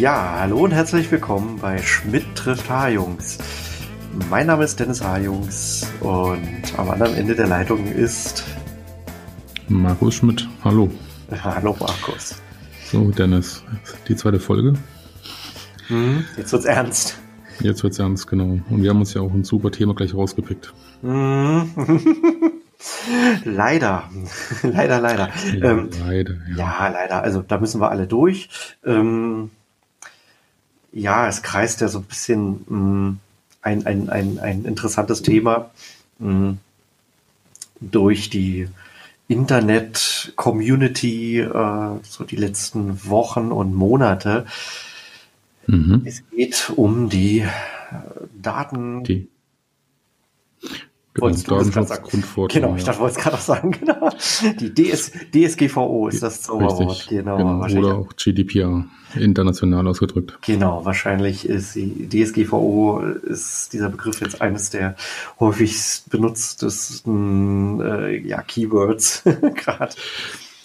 Ja, hallo und herzlich willkommen bei Schmidt trifft H-Jungs. Mein Name ist Dennis H-Jungs und am anderen Ende der Leitung ist Markus Schmidt. Hallo. Hallo Markus. So, Dennis, die zweite Folge. Hm, jetzt wird's ernst. Jetzt wird's ernst, genau. Und wir haben uns ja auch ein super Thema gleich rausgepickt. Hm. leider. leider, leider. Ja, ähm, leider, ja. ja. leider. Also da müssen wir alle durch. Ähm, ja, es kreist ja so ein bisschen mh, hm, ein, ein, ein, ein interessantes Thema mh, hm, durch die Internet-Community äh, so die letzten Wochen und Monate. Mhm. Es geht um die äh, Daten. Die. Genau, Datenschutzgrundverordnung. Genau, ich dachte, wollte es gerade noch sagen. Genau. Die DS, DSGVO ist das Zauberwort. Genau, genau. Oder auch GDPR, international ausgedrückt. Genau, wahrscheinlich ist die DSGVO, ist dieser Begriff jetzt eines der häufigst benutztesten äh, ja, Keywords gerade.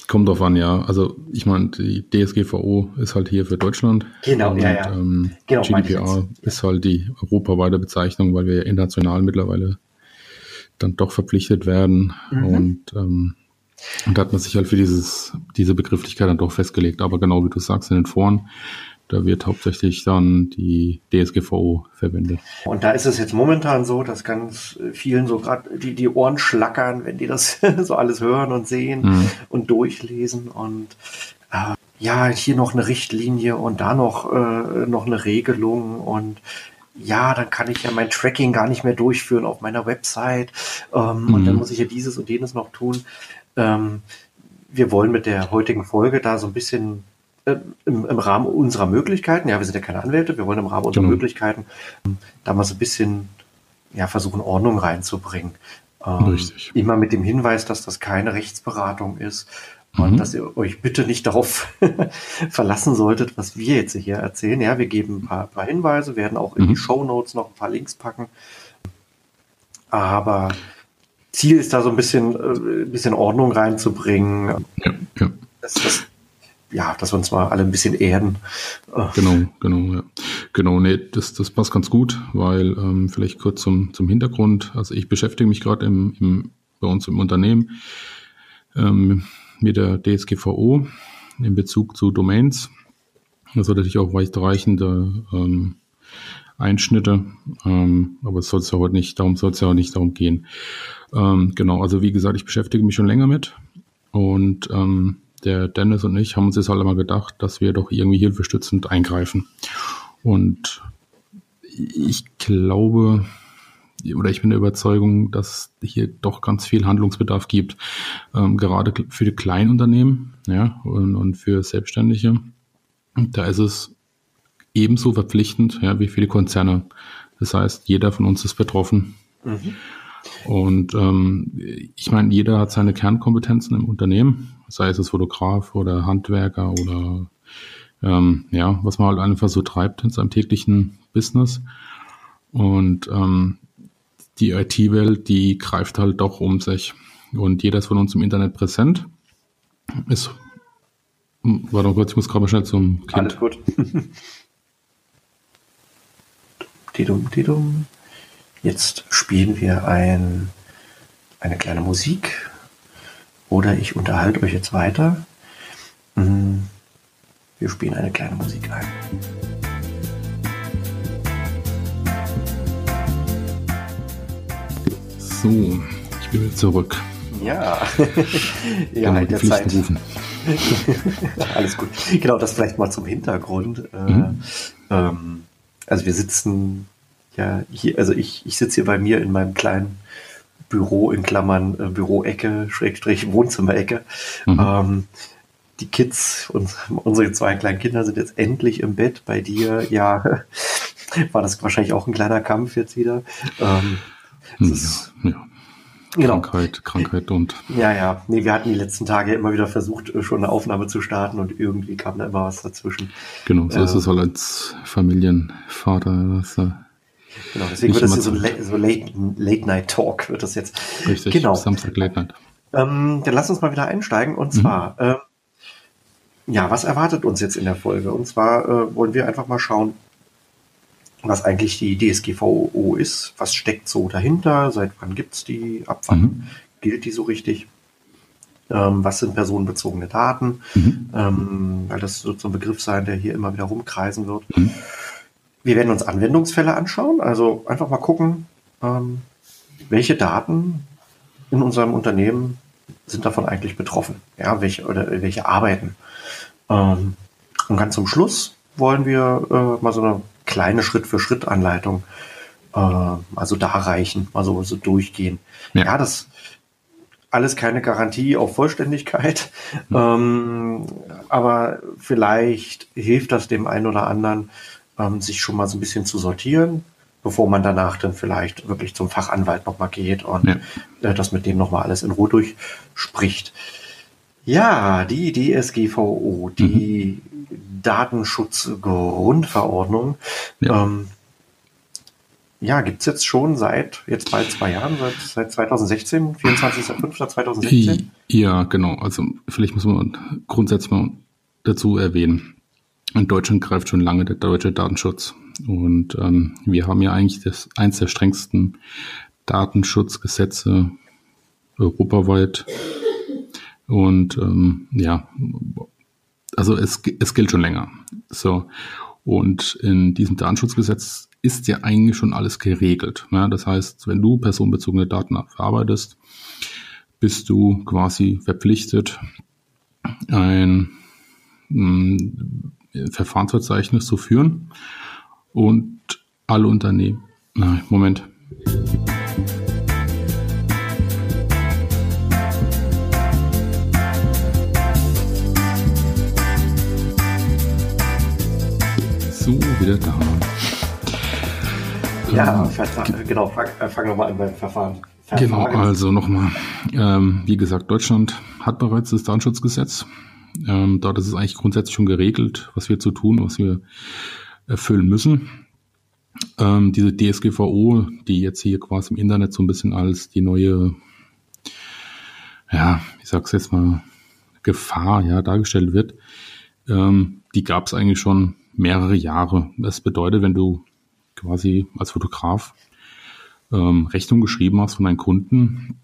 Kommt drauf an, ja. Also ich meine, die DSGVO ist halt hier für Deutschland. Genau, und, ja, ja. Ähm, genau, GDPR ist halt die europaweite Bezeichnung, weil wir international mittlerweile dann doch verpflichtet werden. Mhm. Und, ähm, und da hat man sich halt für dieses, diese Begrifflichkeit dann doch festgelegt. Aber genau wie du sagst, in den Foren, da wird hauptsächlich dann die DSGVO verwendet. Und da ist es jetzt momentan so, dass ganz vielen so gerade die, die Ohren schlackern, wenn die das so alles hören und sehen mhm. und durchlesen und äh, ja, hier noch eine Richtlinie und da noch, äh, noch eine Regelung und ja, dann kann ich ja mein Tracking gar nicht mehr durchführen auf meiner Website ähm, mhm. und dann mhm. muss ich ja dieses und jenes noch tun. Ähm, wir wollen mit der heutigen Folge da so ein bisschen äh, im, im, Rahmen unserer Möglichkeiten, ja, wir sind ja keine Anwälte, wir wollen im Rahmen unserer genau. Möglichkeiten ähm, da mal so ein bisschen ja, versuchen, Ordnung reinzubringen. Ähm, Richtig. Immer mit dem Hinweis, dass das keine Rechtsberatung ist, und mhm. dass ihr euch bitte nicht darauf verlassen solltet, was wir jetzt hier erzählen. Ja, wir geben ein paar, paar Hinweise, werden auch in mhm. die Show Notes noch ein paar Links packen. Aber Ziel ist da so ein bisschen, äh, ein bisschen Ordnung reinzubringen. Ja, ja. Das, das, ja, dass wir uns mal alle ein bisschen erden. Genau, genau, ja. Genau, nee, das, das passt ganz gut, weil ähm, vielleicht kurz zum, zum Hintergrund. Also ich beschäftige mich gerade im, im, bei uns im Unternehmen ähm, mit der DSGVO in Bezug zu Domains. Das hat natürlich auch weitreichende ähm, Einschnitte, ähm, aber es soll es ja heute nicht, darum soll es ja auch nicht darum gehen. Ähm, genau, also wie gesagt, ich beschäftige mich schon länger mit und ähm, der Dennis und ich haben uns jetzt halt einmal gedacht, dass wir doch irgendwie hilfestützend eingreifen. Und ich glaube, oder ich bin der Überzeugung, dass hier doch ganz viel Handlungsbedarf gibt, ähm, gerade für die Kleinunternehmen ja, und, und für Selbstständige. Da ist es ebenso verpflichtend ja, wie für die Konzerne. Das heißt, jeder von uns ist betroffen. Mhm. Und ähm, ich meine, jeder hat seine Kernkompetenzen im Unternehmen, sei es Fotograf oder Handwerker oder ähm, ja, was man halt einfach so treibt in seinem täglichen Business. Und ähm, die IT-Welt, die greift halt doch um sich. Und jeder ist von uns im Internet präsent. Ist, warte mal kurz, ich muss gerade mal schnell zum Kind. Alles gut. Tidum, tidum. Jetzt spielen wir ein, eine kleine Musik. Oder ich unterhalte euch jetzt weiter. Hm, wir spielen eine kleine Musik ein. So, ich bin wieder zurück. Ja, ja, genau, in der Zeit. Rufen. Alles gut. Genau, das vielleicht mal zum Hintergrund. Äh, mhm. Ähm, also wir sitzen ja hier, also ich, ich sitze hier bei mir in meinem kleinen Büro in Klammern äh, Büroecke, Schrägstrich Wohnzimmerecke. Mhm. Ähm, die Kids, uns, unsere zwei kleinen Kinder sind jetzt endlich im Bett. Bei dir, ja, war das wahrscheinlich auch ein kleiner Kampf jetzt wieder. Ähm, ja, ist, ja. Genau. Krankheit, Krankheit und. Ja, ja. Nee, wir hatten die letzten Tage immer wieder versucht, äh, schon eine Aufnahme zu starten und irgendwie kam da immer was dazwischen. Genau, so äh, ist es halt als Familienvater. Dass, äh, genau, deswegen wird das hier so, late, so late, late, Night Talk wird das jetzt. Richtig, genau. Samstag Late Night. Ähm, dann lass uns mal wieder einsteigen und mhm. zwar, ähm, ja, was erwartet uns jetzt in der Folge? Und zwar äh, wollen wir einfach mal schauen, was eigentlich die DSGVO ist, was steckt so dahinter, seit wann gibt es die, ab wann mhm. gilt die so richtig, ähm, was sind personenbezogene Daten, mhm. ähm, weil das wird so ein Begriff sein, der hier immer wieder rumkreisen wird. Mhm. Wir werden uns Anwendungsfälle anschauen, also einfach mal gucken, ähm, welche Daten in unserem Unternehmen sind davon eigentlich betroffen, ja, welche oder welche Arbeiten. Ähm, und ganz zum Schluss wollen wir äh, mal so eine kleine Schritt-für-Schritt-Anleitung äh, also reichen, mal so, so durchgehen. Ja. ja, das alles keine Garantie auf Vollständigkeit, mhm. ähm, aber vielleicht hilft das dem einen oder anderen, ähm, sich schon mal so ein bisschen zu sortieren, bevor man danach dann vielleicht wirklich zum Fachanwalt nochmal geht und ja. äh, das mit dem nochmal alles in Ruhe durchspricht. Ja, die DSGVO, die mhm. Datenschutzgrundverordnung. Ja, ähm, ja gibt es jetzt schon seit jetzt bald zwei Jahren, seit, seit 2016, 24.05.2016? Ja, genau. Also vielleicht muss man grundsätzlich mal dazu erwähnen. In Deutschland greift schon lange der deutsche Datenschutz. Und ähm, wir haben ja eigentlich das eins der strengsten Datenschutzgesetze europaweit. Und ähm, ja, also es, es gilt schon länger. So. Und in diesem Datenschutzgesetz ist ja eigentlich schon alles geregelt. Ja, das heißt, wenn du personenbezogene Daten verarbeitest, bist du quasi verpflichtet, ein, ein mm, Verfahrensverzeichnis zu führen und alle Unternehmen. Nein, Moment. So, wieder da. Ja, ähm, genau, fang, äh, fang nochmal an beim Verfahren. Verfahren. Genau, also nochmal. Ähm, wie gesagt, Deutschland hat bereits das Datenschutzgesetz. Ähm, dort ist es eigentlich grundsätzlich schon geregelt, was wir zu tun, was wir erfüllen müssen. Ähm, diese DSGVO, die jetzt hier quasi im Internet so ein bisschen als die neue, ja, ich sag's jetzt mal, Gefahr ja dargestellt wird, ähm, die gab es eigentlich schon mehrere Jahre. Das bedeutet, wenn du quasi als Fotograf ähm, Rechnung geschrieben hast von deinen Kunden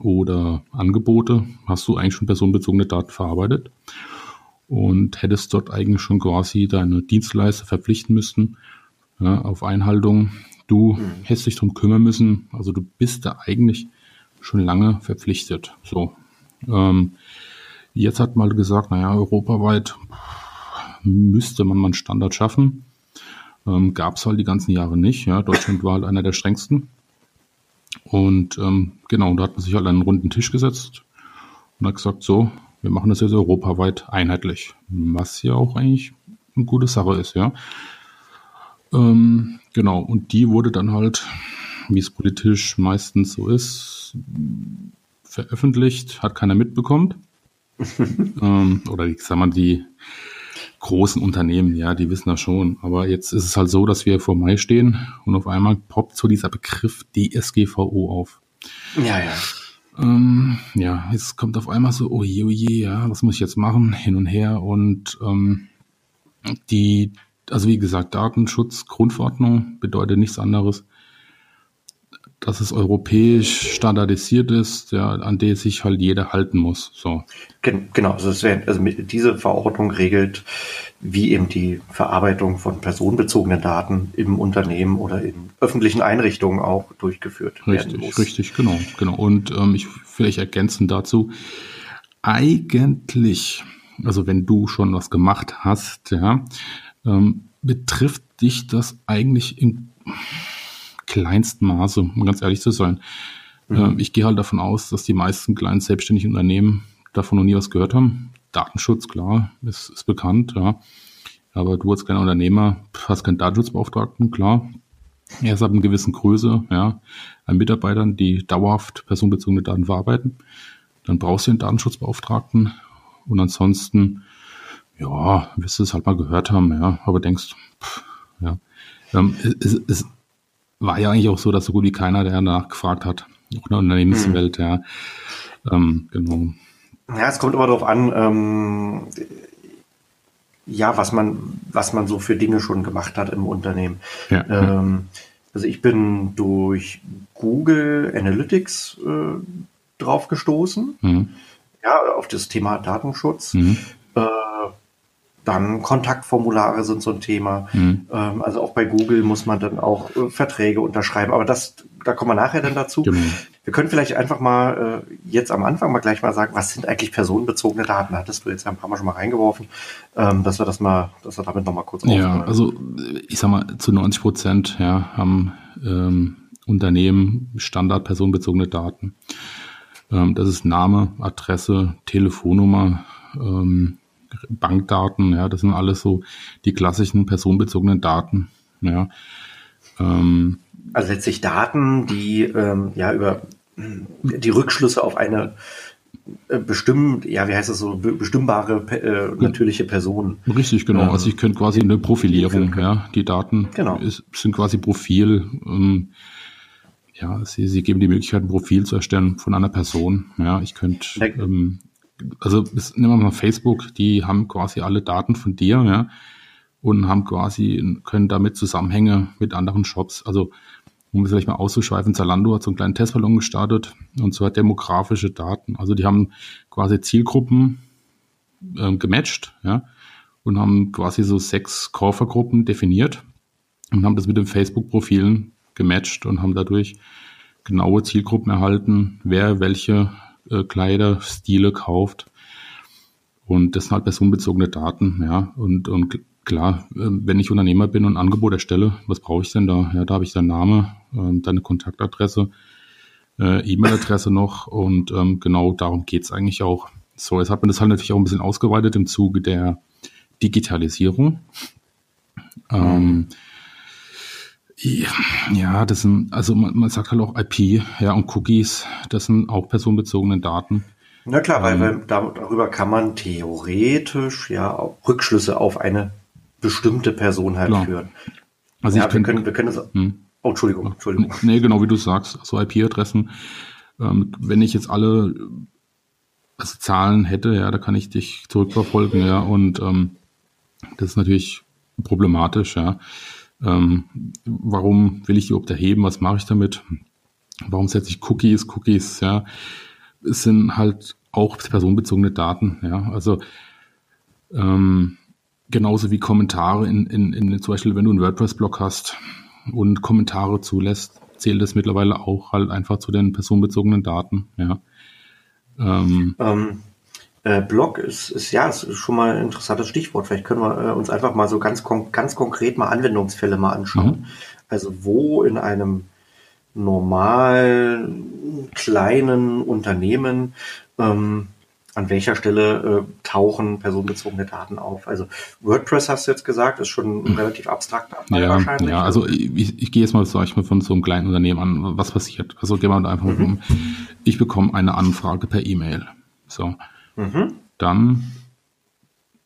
oder Angebote, hast du eigentlich schon personenbezogene Daten verarbeitet und hättest dort eigentlich schon quasi deine Dienstleister verpflichten müssen ja, auf Einhaltung. Du mhm. hättest dich darum kümmern müssen. Also du bist da eigentlich schon lange verpflichtet. So. Ähm, jetzt hat mal gesagt, naja, europaweit müsste man mal einen Standard schaffen. Ähm, Gab es halt die ganzen Jahre nicht. Ja. Deutschland war halt einer der strengsten. Und ähm, genau, da hat man sich halt an einen runden Tisch gesetzt und hat gesagt, so, wir machen das jetzt europaweit einheitlich. Was ja auch eigentlich eine gute Sache ist, ja. Ähm, genau, und die wurde dann halt, wie es politisch meistens so ist, veröffentlicht, hat keiner mitbekommen. ähm, oder ich sag mal, die großen Unternehmen, ja, die wissen das schon. Aber jetzt ist es halt so, dass wir vor Mai stehen und auf einmal poppt so dieser Begriff DSGVO auf. Ja, ja. Ähm, ja, jetzt kommt auf einmal so, oh je, oh je, ja, was muss ich jetzt machen? Hin und her und ähm, die, also wie gesagt, Datenschutz, Grundverordnung bedeutet nichts anderes, dass es europäisch standardisiert ist, ja, an der sich halt jeder halten muss. So. Genau, also, es wär, also diese Verordnung regelt, wie eben die Verarbeitung von personenbezogenen Daten im Unternehmen oder in öffentlichen Einrichtungen auch durchgeführt richtig, werden muss. Richtig, genau, genau. Und ähm, ich vielleicht ergänzen dazu, eigentlich, also wenn du schon was gemacht hast, ja, ähm, betrifft dich das eigentlich in kleinsten Maße, um ganz ehrlich zu sein. Mhm. Ähm, ich gehe halt davon aus, dass die meisten kleinen selbstständigen Unternehmen davon noch nie was gehört haben. Datenschutz, klar, ist, ist bekannt, ja. Aber du als kleiner Unternehmer hast keinen Datenschutzbeauftragten, klar. Erst ab einer gewissen Größe, ja, an Mitarbeitern, die dauerhaft personenbezogene Daten verarbeiten. Dann brauchst du einen Datenschutzbeauftragten. Und ansonsten, ja, wirst du es halt mal gehört haben, ja, aber denkst, pff, ja. Ähm, es, es, war ja eigentlich auch so, dass so gut wie keiner der danach gefragt hat. Auch in der Unternehmenswelt, hm. ja. Ähm, genau. Ja, es kommt immer darauf an, ähm, ja, was man, was man so für Dinge schon gemacht hat im Unternehmen. Ja. Ähm, also ich bin durch Google Analytics äh, drauf gestoßen, mhm. ja, auf das Thema Datenschutz. Mhm. Äh, dann Kontaktformulare sind so ein Thema. Mhm. Ähm, also auch bei Google muss man dann auch äh, Verträge unterschreiben. Aber das, da kommen wir nachher dann dazu. Genau. Wir können vielleicht einfach mal äh, jetzt am Anfang mal gleich mal sagen, was sind eigentlich personenbezogene Daten? Hattest du jetzt ja ein paar Mal schon mal reingeworfen, ähm, dass wir das mal, dass wir damit nochmal kurz Ja, aufnehmen. also ich sag mal, zu 90 Prozent ja, haben ähm, Unternehmen Standard personenbezogene Daten. Ähm, das ist Name, Adresse, Telefonnummer, ähm, Bankdaten, ja, das sind alles so die klassischen personenbezogenen Daten, ja. Ähm, also letztlich Daten, die ähm, ja über die Rückschlüsse auf eine äh, bestimmt, ja, wie heißt das so, bestimmbare äh, natürliche Person. Richtig, genau. Ähm, also ich könnte quasi eine Profilierung, ja, die Daten genau. ist, sind quasi Profil. Ähm, ja, sie, sie geben die Möglichkeit, ein Profil zu erstellen von einer Person. Ja, ich könnte ähm, also nehmen wir mal Facebook, die haben quasi alle Daten von dir, ja, und haben quasi, können damit Zusammenhänge mit anderen Shops. Also, um es vielleicht mal auszuschweifen, Zalando hat so einen kleinen Testballon gestartet, und zwar demografische Daten. Also, die haben quasi Zielgruppen äh, gematcht, ja, und haben quasi so sechs Käufergruppen definiert und haben das mit den Facebook-Profilen gematcht und haben dadurch genaue Zielgruppen erhalten, wer welche äh, Kleiderstile kauft. Und das sind halt personenbezogene Daten, ja. Und, und klar, äh, wenn ich Unternehmer bin und ein Angebot erstelle, was brauche ich denn da? Ja, da habe ich deinen Name, äh, deine Kontaktadresse, äh, E-Mail-Adresse noch und ähm, genau darum geht's eigentlich auch. So, jetzt hat man das halt natürlich auch ein bisschen ausgeweitet im Zuge der Digitalisierung. Ähm, ja, das sind, also man, man, sagt halt auch IP, ja, und Cookies, das sind auch personenbezogene Daten. Na klar, ähm, weil, darüber kann man theoretisch ja auch Rückschlüsse auf eine bestimmte Person halt klar. führen. Also ja, ich wir können, wir können das. Hm. Oh, Entschuldigung, Entschuldigung. Nee, genau wie du sagst, so IP-Adressen. Ähm, wenn ich jetzt alle also Zahlen hätte, ja, da kann ich dich zurückverfolgen, ja, und ähm, das ist natürlich problematisch, ja. Ähm, warum will ich die überhaupt erheben? Was mache ich damit? Warum setze ich Cookies? Cookies, ja, sind halt auch personenbezogene Daten, ja. Also ähm, genauso wie Kommentare in, in, in zum Beispiel, wenn du einen WordPress-Blog hast und Kommentare zulässt, zählt das mittlerweile auch halt einfach zu den personenbezogenen Daten, ja. Ähm, ähm, äh, Blog ist, ist ja ist schon mal ein interessantes Stichwort. Vielleicht können wir äh, uns einfach mal so ganz, kon ganz konkret mal Anwendungsfälle mal anschauen. Mhm. Also wo in einem normal kleinen Unternehmen ähm, an welcher Stelle äh, tauchen personenbezogene Daten auf? Also WordPress hast du jetzt gesagt, ist schon ein relativ abstrakter Fall ja, wahrscheinlich. Ja, also ich, ich gehe jetzt mal, sag ich mal, von so einem kleinen Unternehmen an, was passiert. Also gehen wir einfach mhm. um, ich bekomme eine Anfrage per E-Mail. So. Mhm. Dann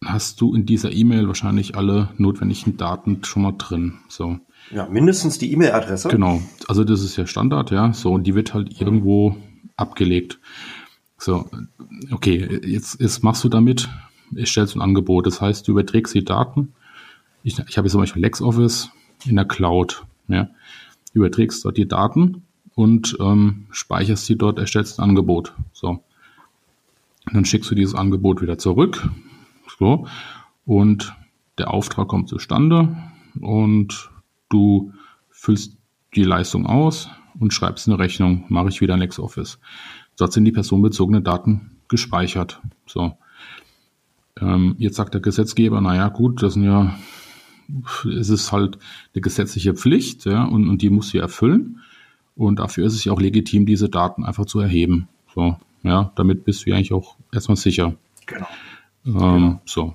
hast du in dieser E-Mail wahrscheinlich alle notwendigen Daten schon mal drin. So. Ja, mindestens die E-Mail-Adresse. Genau. Also das ist ja Standard, ja. So, und die wird halt irgendwo abgelegt. So, okay, jetzt, jetzt machst du damit, ich stellst ein Angebot. Das heißt, du überträgst die Daten. Ich, ich habe jetzt zum Beispiel LexOffice in der Cloud. Ja. Überträgst dort die Daten und ähm, speicherst sie dort, erstellst ein Angebot. So. Dann schickst du dieses Angebot wieder zurück. So. Und der Auftrag kommt zustande und du füllst die Leistung aus und schreibst eine Rechnung, mache ich wieder in LexOffice. Dort sind die personenbezogenen Daten gespeichert. So. Ähm, jetzt sagt der Gesetzgeber, naja, gut, das sind ja, es ist halt eine gesetzliche Pflicht, ja, und, und die muss sie erfüllen. Und dafür ist es ja auch legitim, diese Daten einfach zu erheben. So. Ja, damit bist du ja eigentlich auch erstmal sicher. Genau. Ähm, genau. So,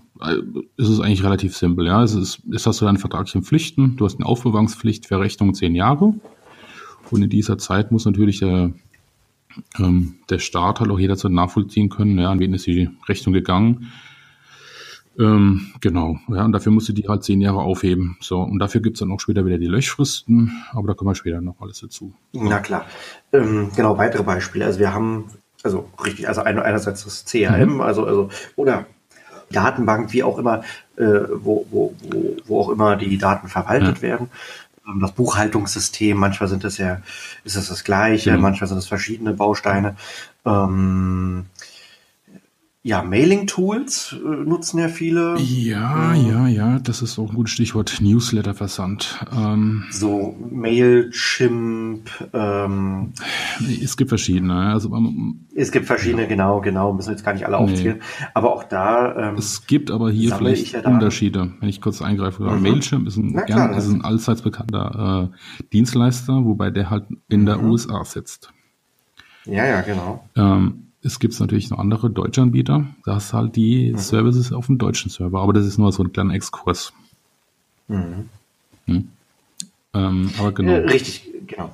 es ist eigentlich relativ simpel. Ja, es ist, es hast du deine vertraglichen Pflichten. Du hast eine Aufbewahrungspflicht für Rechnung zehn Jahre. Und in dieser Zeit muss natürlich der, ähm, der Staat halt auch jederzeit nachvollziehen können, ja, an wen ist die Rechnung gegangen. Ähm, genau, ja, und dafür musst du die halt zehn Jahre aufheben. So, und dafür gibt es dann auch später wieder die Löschfristen, aber da kommen wir später noch alles dazu. Na klar. Ähm, genau, weitere Beispiele. Also wir haben also richtig, also einerseits das CRM, mhm. also, also, oder Datenbank, wie auch immer, äh, wo, wo, wo, wo auch immer die Daten verwaltet ja. werden. Ähm, das Buchhaltungssystem, manchmal sind es ja, ist es das gleiche, mhm. manchmal sind es verschiedene Bausteine. Ähm, ja, Mailing-Tools äh, nutzen ja viele. Ja, ähm, ja, ja, das ist auch ein gutes Stichwort. Newsletter-Versand. Ähm, so Mailchimp. Ähm, es gibt verschiedene. Also, ähm, es gibt verschiedene, ja. genau, genau. Müssen wir jetzt gar nicht alle aufzählen. Nee. Aber auch da. Ähm, es gibt aber hier vielleicht ja Unterschiede, wenn ich kurz eingreife. Mhm. Mailchimp ist ein, klar, gern, ist ein allseits bekannter äh, Dienstleister, wobei der halt in der mhm. USA sitzt. Ja, ja, genau. Ähm, es gibt natürlich noch andere deutsche Anbieter. Da hast halt die mhm. Services auf dem deutschen Server, aber das ist nur so ein kleiner Exkurs. Mhm. Hm. Ähm, aber genau. Äh, richtig, genau.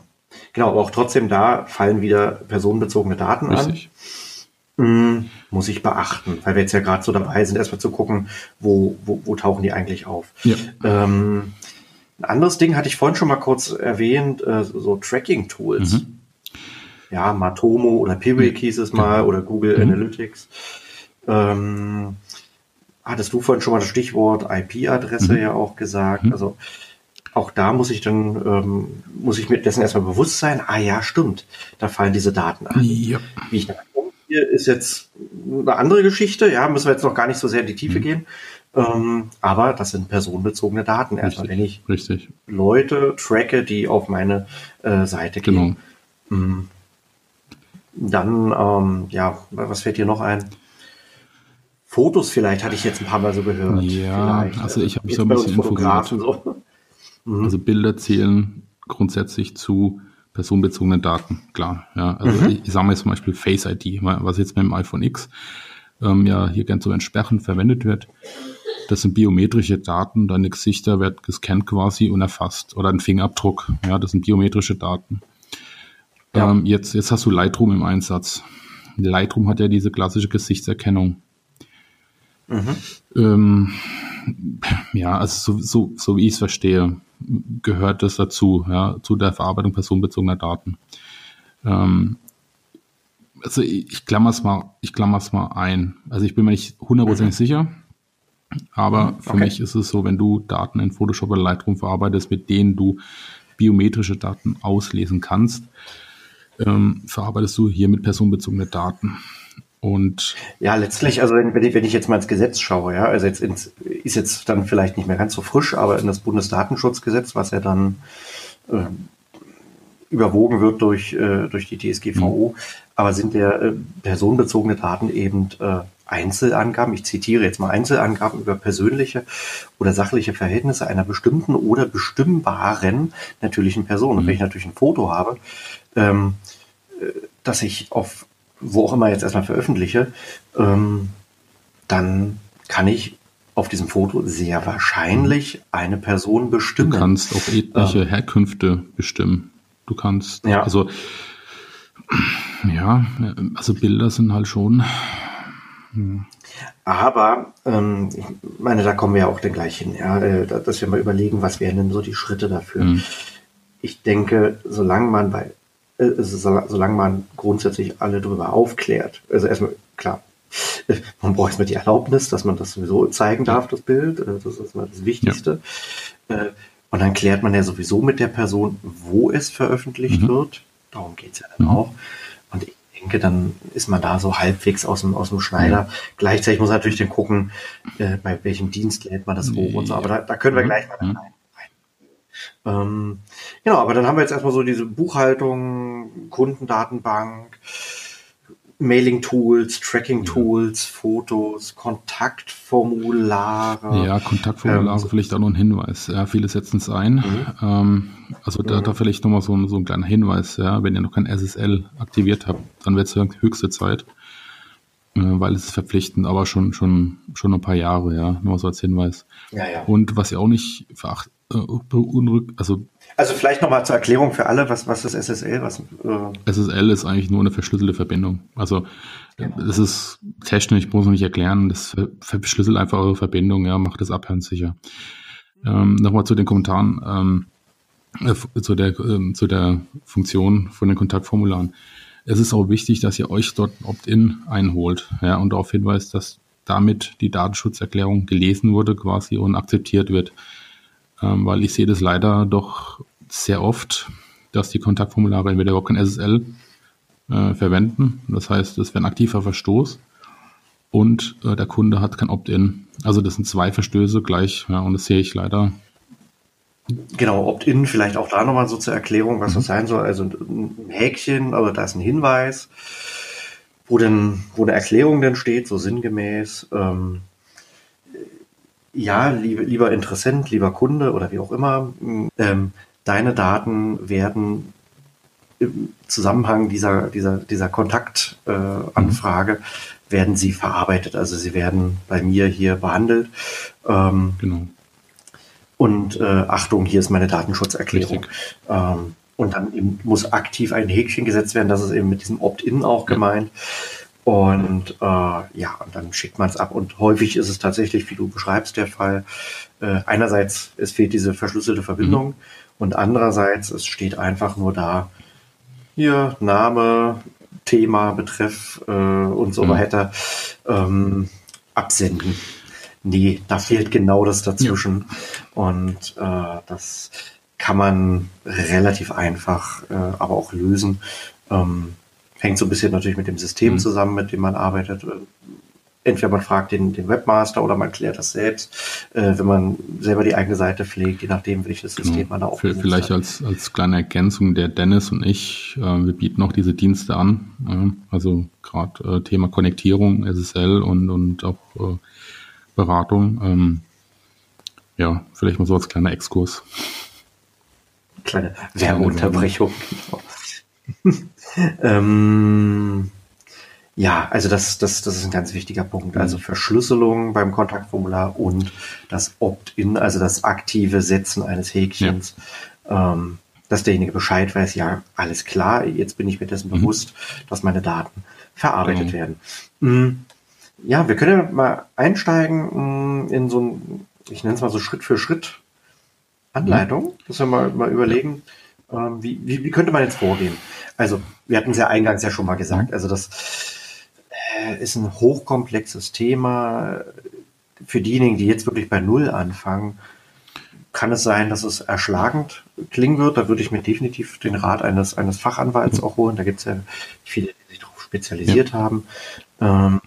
Genau, aber auch trotzdem da fallen wieder personenbezogene Daten richtig. an. Mhm, muss ich beachten, weil wir jetzt ja gerade so dabei sind, erstmal zu gucken, wo, wo, wo tauchen die eigentlich auf. Ja. Ähm, ein anderes Ding hatte ich vorhin schon mal kurz erwähnt, äh, so Tracking-Tools. Mhm ja, Matomo oder Piwik hieß es mal oder Google mhm. Analytics. Ähm, hattest du vorhin schon mal das Stichwort IP-Adresse mhm. ja auch gesagt. Mhm. Also auch da muss ich dann, ähm, muss ich mir dessen erstmal bewusst sein, ah ja, stimmt, da fallen diese Daten an. Ja. Wie ich da hier ist jetzt eine andere Geschichte, ja, müssen wir jetzt noch gar nicht so sehr in die Tiefe mhm. gehen. Ähm, aber das sind personenbezogene Daten erstmal, wenn ich richtig. Leute tracke, die auf meine äh, Seite gehen. Genau. Dann, ähm, ja, was fällt dir noch ein? Fotos vielleicht hatte ich jetzt ein paar Mal so gehört. Ja, vielleicht. also ich habe mich so ein bisschen informiert. So. Mhm. Also Bilder zählen grundsätzlich zu personenbezogenen Daten, klar. Ja, also mhm. ich, ich sage mal zum Beispiel Face ID, was jetzt mit dem iPhone X ähm, ja hier gern so entsprechend verwendet wird. Das sind biometrische Daten, deine Gesichter werden gescannt quasi und erfasst oder ein Fingerabdruck. Ja, das sind biometrische Daten. Ja. Ähm, jetzt, jetzt hast du Lightroom im Einsatz. Lightroom hat ja diese klassische Gesichtserkennung. Mhm. Ähm, ja, also so, so, so wie ich es verstehe, gehört das dazu, ja, zu der Verarbeitung personenbezogener Daten. Ähm, also ich, ich klammer es mal, ich klammer es mal ein. Also ich bin mir nicht hundertprozentig mhm. sicher, aber mhm, für okay. mich ist es so, wenn du Daten in Photoshop oder Lightroom verarbeitest, mit denen du biometrische Daten auslesen kannst, ähm, verarbeitest du hier mit personenbezogene Daten. Und ja, letztlich, also wenn, ich, wenn ich jetzt mal ins Gesetz schaue, ja, also jetzt ins, ist jetzt dann vielleicht nicht mehr ganz so frisch, aber in das Bundesdatenschutzgesetz, was ja dann äh, überwogen wird durch, äh, durch die DSGVO, mhm. aber sind der äh, personenbezogene Daten eben äh, Einzelangaben, ich zitiere jetzt mal Einzelangaben über persönliche oder sachliche Verhältnisse einer bestimmten oder bestimmbaren natürlichen Person. Und wenn ich mhm. natürlich ein Foto habe, ähm, äh, dass ich auf wo auch immer jetzt erstmal veröffentliche, ähm, dann kann ich auf diesem Foto sehr wahrscheinlich eine Person bestimmen. Du kannst auch ethnische ähm, Herkünfte bestimmen. Du kannst, ja. also ja, also Bilder sind halt schon. Hm. Aber ähm, ich meine, da kommen wir ja auch dann gleich hin, ja, äh, dass wir mal überlegen, was wären denn so die Schritte dafür. Mhm. Ich denke, solange man bei solange man grundsätzlich alle darüber aufklärt. Also erstmal, klar, man braucht erstmal die Erlaubnis, dass man das sowieso zeigen darf, das Bild. Äh, das ist mal das Wichtigste. Ja. Äh, und dann klärt man ja sowieso mit der Person, wo es veröffentlicht mhm. wird. Darum geht's ja dann mhm. auch. Und ich denke, dann ist man da so halbwegs aus dem, aus dem Schneider. Ja. Gleichzeitig muss man natürlich dann gucken, äh, bei welchem Dienst lädt man das hoch und so. Aber da, da können wir mhm. gleich mal mhm. rein. Ähm, genau, aber dann haben wir jetzt erstmal so diese Buchhaltung, Kundendatenbank, Mailing-Tools, Tracking-Tools, Fotos, Kontaktformulare. Ja, Kontaktformulare ähm, vielleicht auch noch ein Hinweis. Ja, viele setzen es ein. Mhm. Ähm, also da, da vielleicht nochmal so, so ein kleiner Hinweis. Ja, wenn ihr noch kein SSL aktiviert habt, dann wird es höchste Zeit, äh, weil es ist verpflichtend, aber schon, schon, schon ein paar Jahre, ja, nur so als Hinweis. Ja, ja. Und was ihr auch nicht veracht, äh, also also vielleicht nochmal zur Erklärung für alle, was, was ist SSL? Was, äh SSL ist eigentlich nur eine verschlüsselte Verbindung. Also genau. das ist technisch, ich muss man nicht erklären, das verschlüsselt einfach eure Verbindung, ja, macht das Abhören sicher. Ähm, nochmal zu den Kommentaren, ähm, äh, zu, der, äh, zu der Funktion von den Kontaktformularen. Es ist auch wichtig, dass ihr euch dort Opt-in einholt ja, und darauf hinweist, dass damit die Datenschutzerklärung gelesen wurde quasi und akzeptiert wird. Ähm, weil ich sehe das leider doch sehr oft, dass die Kontaktformulare entweder überhaupt kein SSL äh, verwenden. Das heißt, es wäre ein aktiver Verstoß und äh, der Kunde hat kein Opt-in. Also das sind zwei Verstöße gleich ja, und das sehe ich leider. Genau, Opt-in, vielleicht auch da nochmal so zur Erklärung, was mhm. das sein soll. Also ein Häkchen, aber da ist ein Hinweis, wo denn, wo eine Erklärung denn steht, so sinngemäß. Ähm, ja, liebe, lieber Interessent, lieber Kunde oder wie auch immer, ähm, deine Daten werden im Zusammenhang dieser, dieser, dieser Kontaktanfrage äh, werden sie verarbeitet. Also sie werden bei mir hier behandelt. Ähm, genau. Und äh, Achtung, hier ist meine Datenschutzerklärung. Ähm, und dann muss aktiv ein Häkchen gesetzt werden. Das ist eben mit diesem Opt-in auch gemeint. Und äh, ja, und dann schickt man es ab. Und häufig ist es tatsächlich, wie du beschreibst, der Fall. Äh, einerseits, es fehlt diese verschlüsselte Verbindung mhm. und andererseits, es steht einfach nur da, hier Name, Thema, Betreff äh, und so mhm. weiter ähm, absenden. Nee, da fehlt genau das dazwischen. Ja. Und äh, das kann man relativ einfach äh, aber auch lösen. Ähm, hängt so ein bisschen natürlich mit dem System mhm. zusammen, mit dem man arbeitet. Entweder man fragt den, den Webmaster oder man klärt das selbst, äh, wenn man selber die eigene Seite pflegt, je nachdem, welches genau. System man da auch Vielleicht als, als kleine Ergänzung, der Dennis und ich, äh, wir bieten auch diese Dienste an. Äh, also gerade Thema Konnektierung, SSL und, und auch äh, Beratung. Ähm, ja, vielleicht mal so als kleiner Exkurs. Kleine Werbeunterbrechung. Ähm, ja, also das, das, das ist ein ganz wichtiger Punkt. Mhm. Also Verschlüsselung beim Kontaktformular und das Opt-in, also das aktive Setzen eines Häkchens, ja. ähm, dass derjenige Bescheid weiß, ja, alles klar, jetzt bin ich mir dessen mhm. bewusst, dass meine Daten verarbeitet mhm. werden. Mhm. Ja, wir können ja mal einsteigen mm, in so ein, ich nenne es mal so Schritt für Schritt Anleitung, mhm. dass wir mal, mal überlegen, ähm, wie, wie, wie könnte man jetzt vorgehen? Also, wir hatten es ja eingangs ja schon mal gesagt, also das äh, ist ein hochkomplexes Thema. Für diejenigen, die jetzt wirklich bei Null anfangen, kann es sein, dass es erschlagend klingen wird. Da würde ich mir definitiv den Rat eines, eines Fachanwalts auch holen. Da gibt es ja viele, die sich darauf spezialisiert ja. haben. Ähm,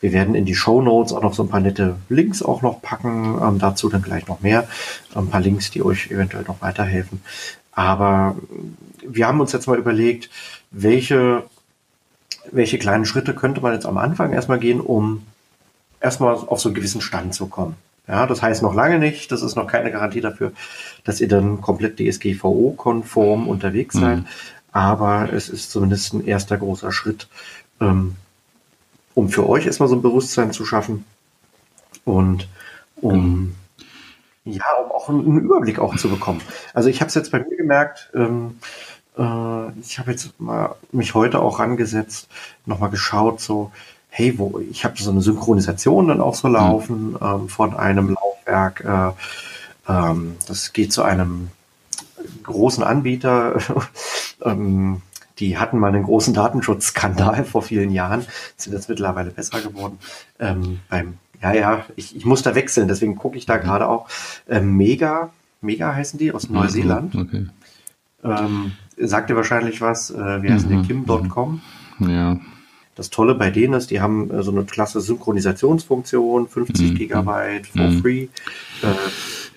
wir werden in die Show Notes auch noch so ein paar nette Links auch noch packen. Ähm, dazu dann gleich noch mehr. Ein paar Links, die euch eventuell noch weiterhelfen. Aber wir haben uns jetzt mal überlegt, welche, welche kleinen Schritte könnte man jetzt am Anfang erstmal gehen, um erstmal auf so einen gewissen Stand zu kommen. Ja, das heißt noch lange nicht, das ist noch keine Garantie dafür, dass ihr dann komplett DSGVO-konform unterwegs seid. Mhm. Aber es ist zumindest ein erster großer Schritt, ähm, um für euch erstmal so ein Bewusstsein zu schaffen und um ja, um auch einen Überblick auch zu bekommen. Also ich habe es jetzt bei mir gemerkt, ähm, äh, ich habe jetzt mal mich heute auch rangesetzt, nochmal geschaut, so, hey, wo, ich habe so eine Synchronisation dann auch so mhm. laufen mhm. ähm, von einem Laufwerk. Äh, ähm, das geht zu einem großen Anbieter. ähm, die hatten mal einen großen Datenschutzskandal vor vielen Jahren, sind jetzt mittlerweile besser geworden. Ähm, beim, ja, ja, ich, ich muss da wechseln, deswegen gucke ich da mhm. gerade auch. Ähm, Mega, Mega heißen die aus Neuseeland. Okay. Ähm, sagt dir wahrscheinlich was. Äh, wie heißen mhm. die? Kim.com. Ja. Das Tolle bei denen ist, die haben äh, so eine klasse Synchronisationsfunktion, 50 mhm. Gigabyte for mhm. free. Äh,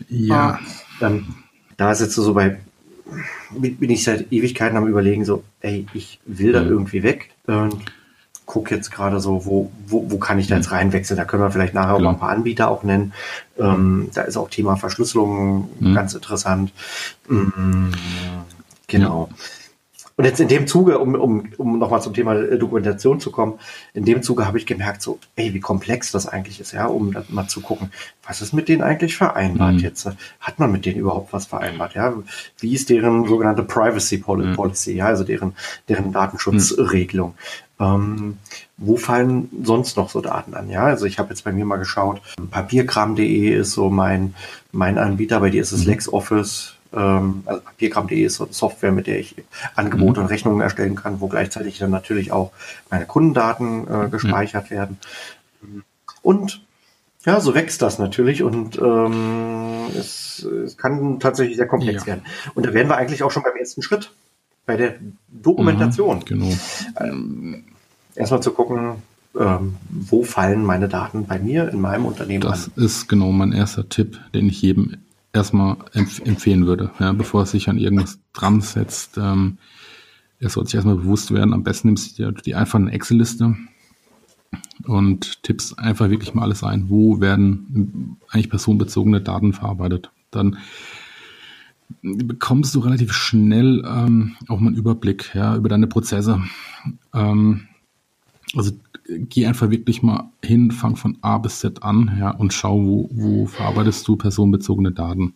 ja. Dann, da sitzt du so bei, bin ich seit Ewigkeiten am überlegen, so, ey, ich will da mhm. irgendwie weg. Und guck jetzt gerade so, wo, wo, wo kann ich da jetzt mhm. reinwechseln? Da können wir vielleicht nachher genau. auch ein paar Anbieter auch nennen. Ähm, da ist auch Thema Verschlüsselung mhm. ganz interessant. Mhm. Genau. Und jetzt in dem Zuge, um, um, um nochmal zum Thema äh, Dokumentation zu kommen, in dem Zuge habe ich gemerkt, so, ey, wie komplex das eigentlich ist, ja, um mal zu gucken, was ist mit denen eigentlich vereinbart mhm. jetzt? Hat man mit denen überhaupt was vereinbart, ja? Wie ist deren sogenannte Privacy mhm. Policy, mhm. ja, also deren, deren Datenschutzregelung? Mhm. Ähm, wo fallen sonst noch so Daten an? Ja, also ich habe jetzt bei mir mal geschaut, papierkram.de ist so mein, mein Anbieter, bei dir ist es mhm. LexOffice, ähm, also Papierkram.de ist so eine Software, mit der ich Angebote mhm. und Rechnungen erstellen kann, wo gleichzeitig dann natürlich auch meine Kundendaten äh, gespeichert mhm. werden. Und ja, so wächst das natürlich und ähm, es, es kann tatsächlich sehr komplex ja. werden. Und da wären wir eigentlich auch schon beim ersten Schritt, bei der Dokumentation. Mhm, genau. Ähm, erstmal zu gucken, ähm, wo fallen meine Daten bei mir in meinem Unternehmen das an. Das ist genau mein erster Tipp, den ich jedem erstmal empf empfehlen würde, ja, bevor er sich an irgendwas dran setzt. Ähm, er sollte sich erstmal bewusst werden, am besten nimmst du die einfach eine Excel-Liste und tippst einfach wirklich mal alles ein. Wo werden eigentlich personenbezogene Daten verarbeitet? Dann bekommst du relativ schnell ähm, auch mal einen Überblick ja, über deine Prozesse. Ähm, also geh einfach wirklich mal hin, fang von A bis Z an ja, und schau, wo, wo verarbeitest du personenbezogene Daten.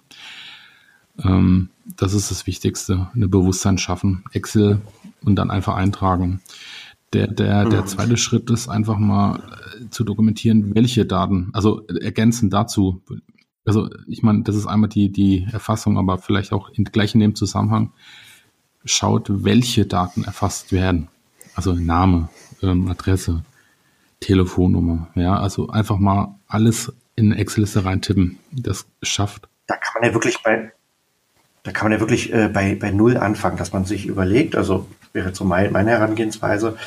Ähm, das ist das Wichtigste, eine Bewusstsein schaffen. Excel und dann einfach eintragen. Der, der, der zweite Schritt ist einfach mal äh, zu dokumentieren, welche Daten, also ergänzend dazu. Also ich meine, das ist einmal die, die Erfassung, aber vielleicht auch in, gleich in dem Zusammenhang schaut, welche Daten erfasst werden. Also Name, ähm, Adresse, Telefonnummer. Ja, also einfach mal alles in eine Excel-Liste reintippen. Das schafft. Da kann man ja wirklich bei, da kann man ja wirklich äh, bei, bei Null anfangen, dass man sich überlegt, also wäre so mein, meine Herangehensweise,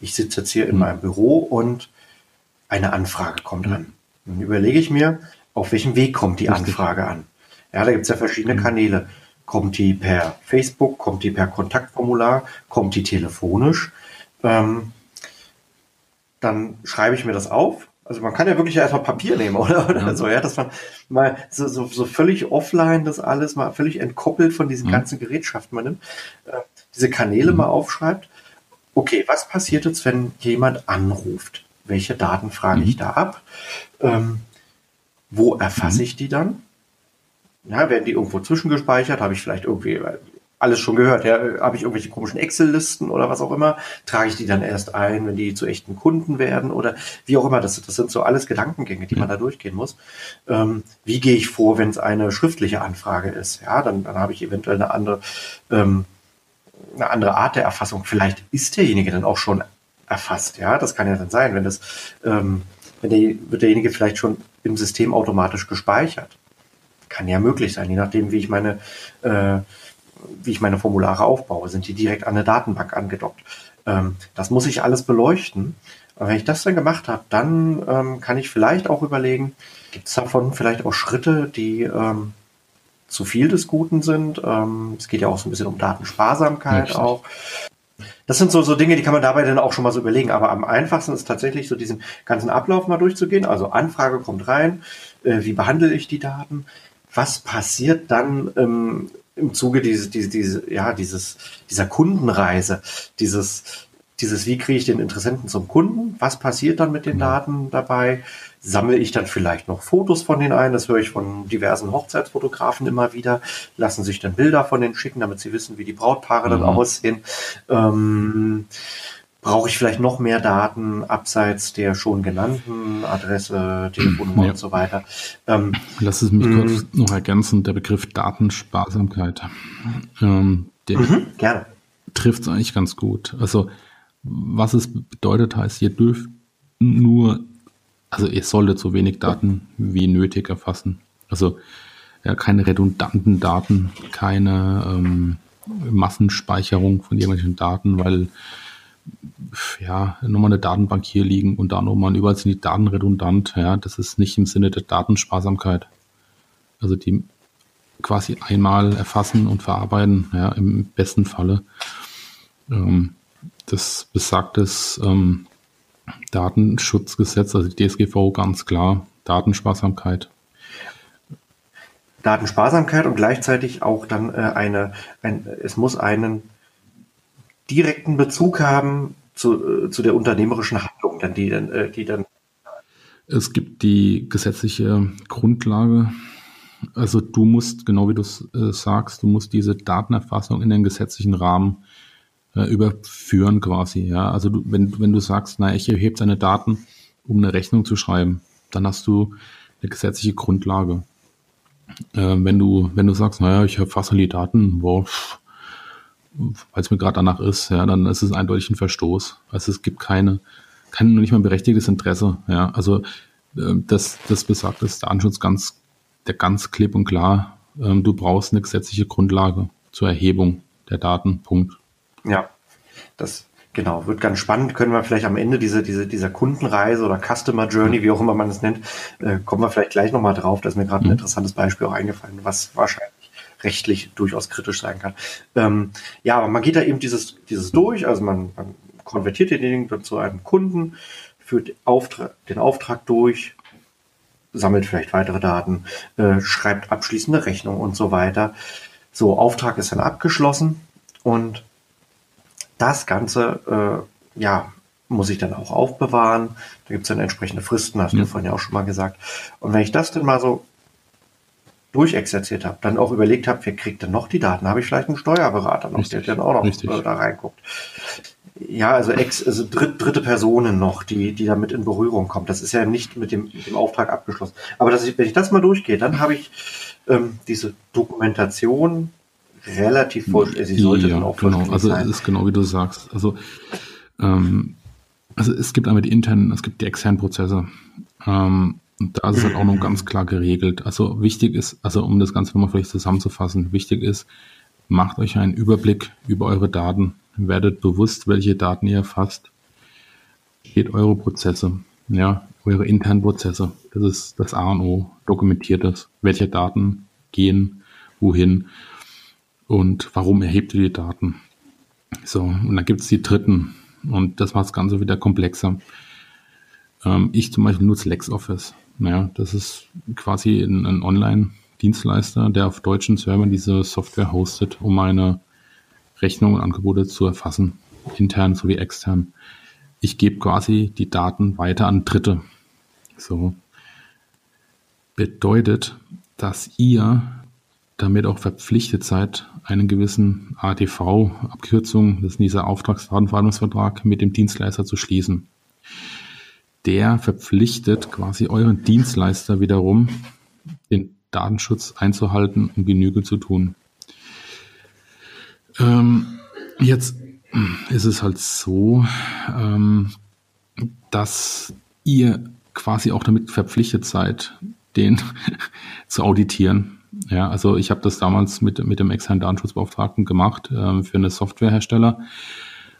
ich sitze jetzt hier in mhm. meinem Büro und eine Anfrage kommt an. Dann überlege ich mir, auf welchem Weg kommt die Richtig. Anfrage an. Ja, da gibt es ja verschiedene mhm. Kanäle. Kommt die per Facebook, kommt die per Kontaktformular, kommt die telefonisch? Ähm, dann schreibe ich mir das auf. Also man kann ja wirklich erstmal Papier nehmen oder, oder ja. so, ja, dass man mal so, so, so völlig offline das alles mal völlig entkoppelt von diesen mhm. ganzen Gerätschaften man nimmt, äh, diese Kanäle mhm. mal aufschreibt. Okay, was passiert jetzt, wenn jemand anruft? Welche Daten frage mhm. ich da ab? Ähm, wo erfasse mhm. ich die dann? Ja, werden die irgendwo zwischengespeichert? Habe ich vielleicht irgendwie alles schon gehört. Ja, habe ich irgendwelche komischen Excel-Listen oder was auch immer? Trage ich die dann erst ein, wenn die zu echten Kunden werden oder wie auch immer? Das, das sind so alles Gedankengänge, die man da durchgehen muss. Ähm, wie gehe ich vor, wenn es eine schriftliche Anfrage ist? Ja, dann, dann habe ich eventuell eine andere, ähm, eine andere Art der Erfassung. Vielleicht ist derjenige dann auch schon erfasst. Ja, das kann ja dann sein, wenn das, ähm, wenn der, wird derjenige vielleicht schon im System automatisch gespeichert. Kann ja möglich sein, je nachdem, wie ich meine äh, wie ich meine Formulare aufbaue. Sind die direkt an eine Datenbank angedockt? Ähm, das muss ich alles beleuchten. Aber wenn ich das dann gemacht habe, dann ähm, kann ich vielleicht auch überlegen, gibt es davon vielleicht auch Schritte, die ähm, zu viel des Guten sind. Ähm, es geht ja auch so ein bisschen um Datensparsamkeit Richtig. auch. Das sind so, so Dinge, die kann man dabei dann auch schon mal so überlegen. Aber am einfachsten ist tatsächlich so diesen ganzen Ablauf mal durchzugehen. Also Anfrage kommt rein, äh, wie behandle ich die Daten? Was passiert dann ähm, im Zuge dieses, diese, diese, ja, dieses, dieser Kundenreise, dieses, dieses, wie kriege ich den Interessenten zum Kunden? Was passiert dann mit den genau. Daten dabei? Sammle ich dann vielleicht noch Fotos von denen ein? Das höre ich von diversen Hochzeitsfotografen immer wieder. Lassen sich dann Bilder von denen schicken, damit sie wissen, wie die Brautpaare mhm. dann aussehen. Ähm, brauche ich vielleicht noch mehr Daten abseits der schon genannten Adresse, Telefonnummer ja. und so weiter. Ähm, Lass es mich kurz mm. noch ergänzen, der Begriff Datensparsamkeit. Ähm, der mhm, trifft es eigentlich ganz gut. Also was es bedeutet heißt, ihr dürft nur, also ihr solltet so wenig Daten wie nötig erfassen. Also ja, keine redundanten Daten, keine ähm, Massenspeicherung von irgendwelchen Daten, weil ja, nochmal eine Datenbank hier liegen und da nochmal überall sind die Daten redundant. Ja, das ist nicht im Sinne der Datensparsamkeit. Also die quasi einmal erfassen und verarbeiten, ja, im besten Falle. Ähm, das besagt das ähm, Datenschutzgesetz, also die DSGVO ganz klar, Datensparsamkeit. Datensparsamkeit und gleichzeitig auch dann äh, eine, ein, es muss einen direkten Bezug haben zu, äh, zu der unternehmerischen Handlung, dann die dann, äh, die dann. Es gibt die gesetzliche Grundlage. Also du musst, genau wie du es äh, sagst, du musst diese Datenerfassung in den gesetzlichen Rahmen überführen quasi. Ja, also du, wenn wenn du sagst, na ich erhebe deine Daten, um eine Rechnung zu schreiben, dann hast du eine gesetzliche Grundlage. Äh, wenn du wenn du sagst, naja, ich erfasse die Daten, boah, weil es mir gerade danach ist, ja, dann ist es eindeutig ein Verstoß. Also es gibt keine, kein nicht mal berechtigtes Interesse. Ja, also äh, das, das besagt das Datenschutz ganz, der ganz klipp und klar, ähm, du brauchst eine gesetzliche Grundlage zur Erhebung der Daten. Punkt. Ja, das genau wird ganz spannend. Können wir vielleicht am Ende diese, diese, dieser Kundenreise oder Customer Journey, wie auch immer man es nennt, äh, kommen wir vielleicht gleich nochmal drauf. Da ist mir gerade ein mhm. interessantes Beispiel auch eingefallen, was wahrscheinlich rechtlich durchaus kritisch sein kann. Ähm, ja, aber man geht da eben dieses, dieses durch, also man, man konvertiert den Ding zu einem Kunden, führt Auftrag, den Auftrag durch, sammelt vielleicht weitere Daten, äh, schreibt abschließende Rechnung und so weiter. So, Auftrag ist dann abgeschlossen und das Ganze, äh, ja, muss ich dann auch aufbewahren. Da gibt es dann entsprechende Fristen, hast ja. du vorhin ja auch schon mal gesagt. Und wenn ich das dann mal so durchexerziert habe, dann auch überlegt habe, wer kriegt denn noch die Daten? Habe ich vielleicht einen Steuerberater noch, Richtig. der dann auch noch äh, da reinguckt. Ja, also, ex, also dritt, dritte Personen noch, die, die damit in Berührung kommt. Das ist ja nicht mit dem, mit dem Auftrag abgeschlossen. Aber dass ich, wenn ich das mal durchgehe, dann habe ich ähm, diese Dokumentation relativ vollständig. Sie sollte ja, dann auch genau. Also sein. es ist genau wie du sagst. Also ähm, also es gibt einmal die internen, es gibt die externen Prozesse. Ähm, und da ist es halt auch noch ganz klar geregelt. Also wichtig ist, also um das Ganze nochmal vielleicht zusammenzufassen, wichtig ist, macht euch einen Überblick über eure Daten, werdet bewusst, welche Daten ihr erfasst, steht eure Prozesse, ja, eure internen Prozesse. Das ist das A und O. Dokumentiert es. Welche Daten gehen wohin und warum erhebt ihr die Daten? So, und dann gibt es die dritten und das macht das Ganze wieder komplexer. Ähm, ich zum Beispiel nutze LexOffice. Ja, das ist quasi ein, ein Online-Dienstleister, der auf deutschen Servern diese Software hostet, um meine Rechnungen und Angebote zu erfassen, intern sowie extern. Ich gebe quasi die Daten weiter an Dritte. So. Bedeutet, dass ihr damit auch verpflichtet seid, einen gewissen ADV-Abkürzung, das ist dieser Auftragsdatenverwaltungsvertrag, mit dem Dienstleister zu schließen der verpflichtet quasi euren Dienstleister wiederum, den Datenschutz einzuhalten und Genüge zu tun. Ähm, jetzt ist es halt so, ähm, dass ihr quasi auch damit verpflichtet seid, den zu auditieren. Ja, also ich habe das damals mit, mit dem externen Datenschutzbeauftragten gemacht äh, für eine Softwarehersteller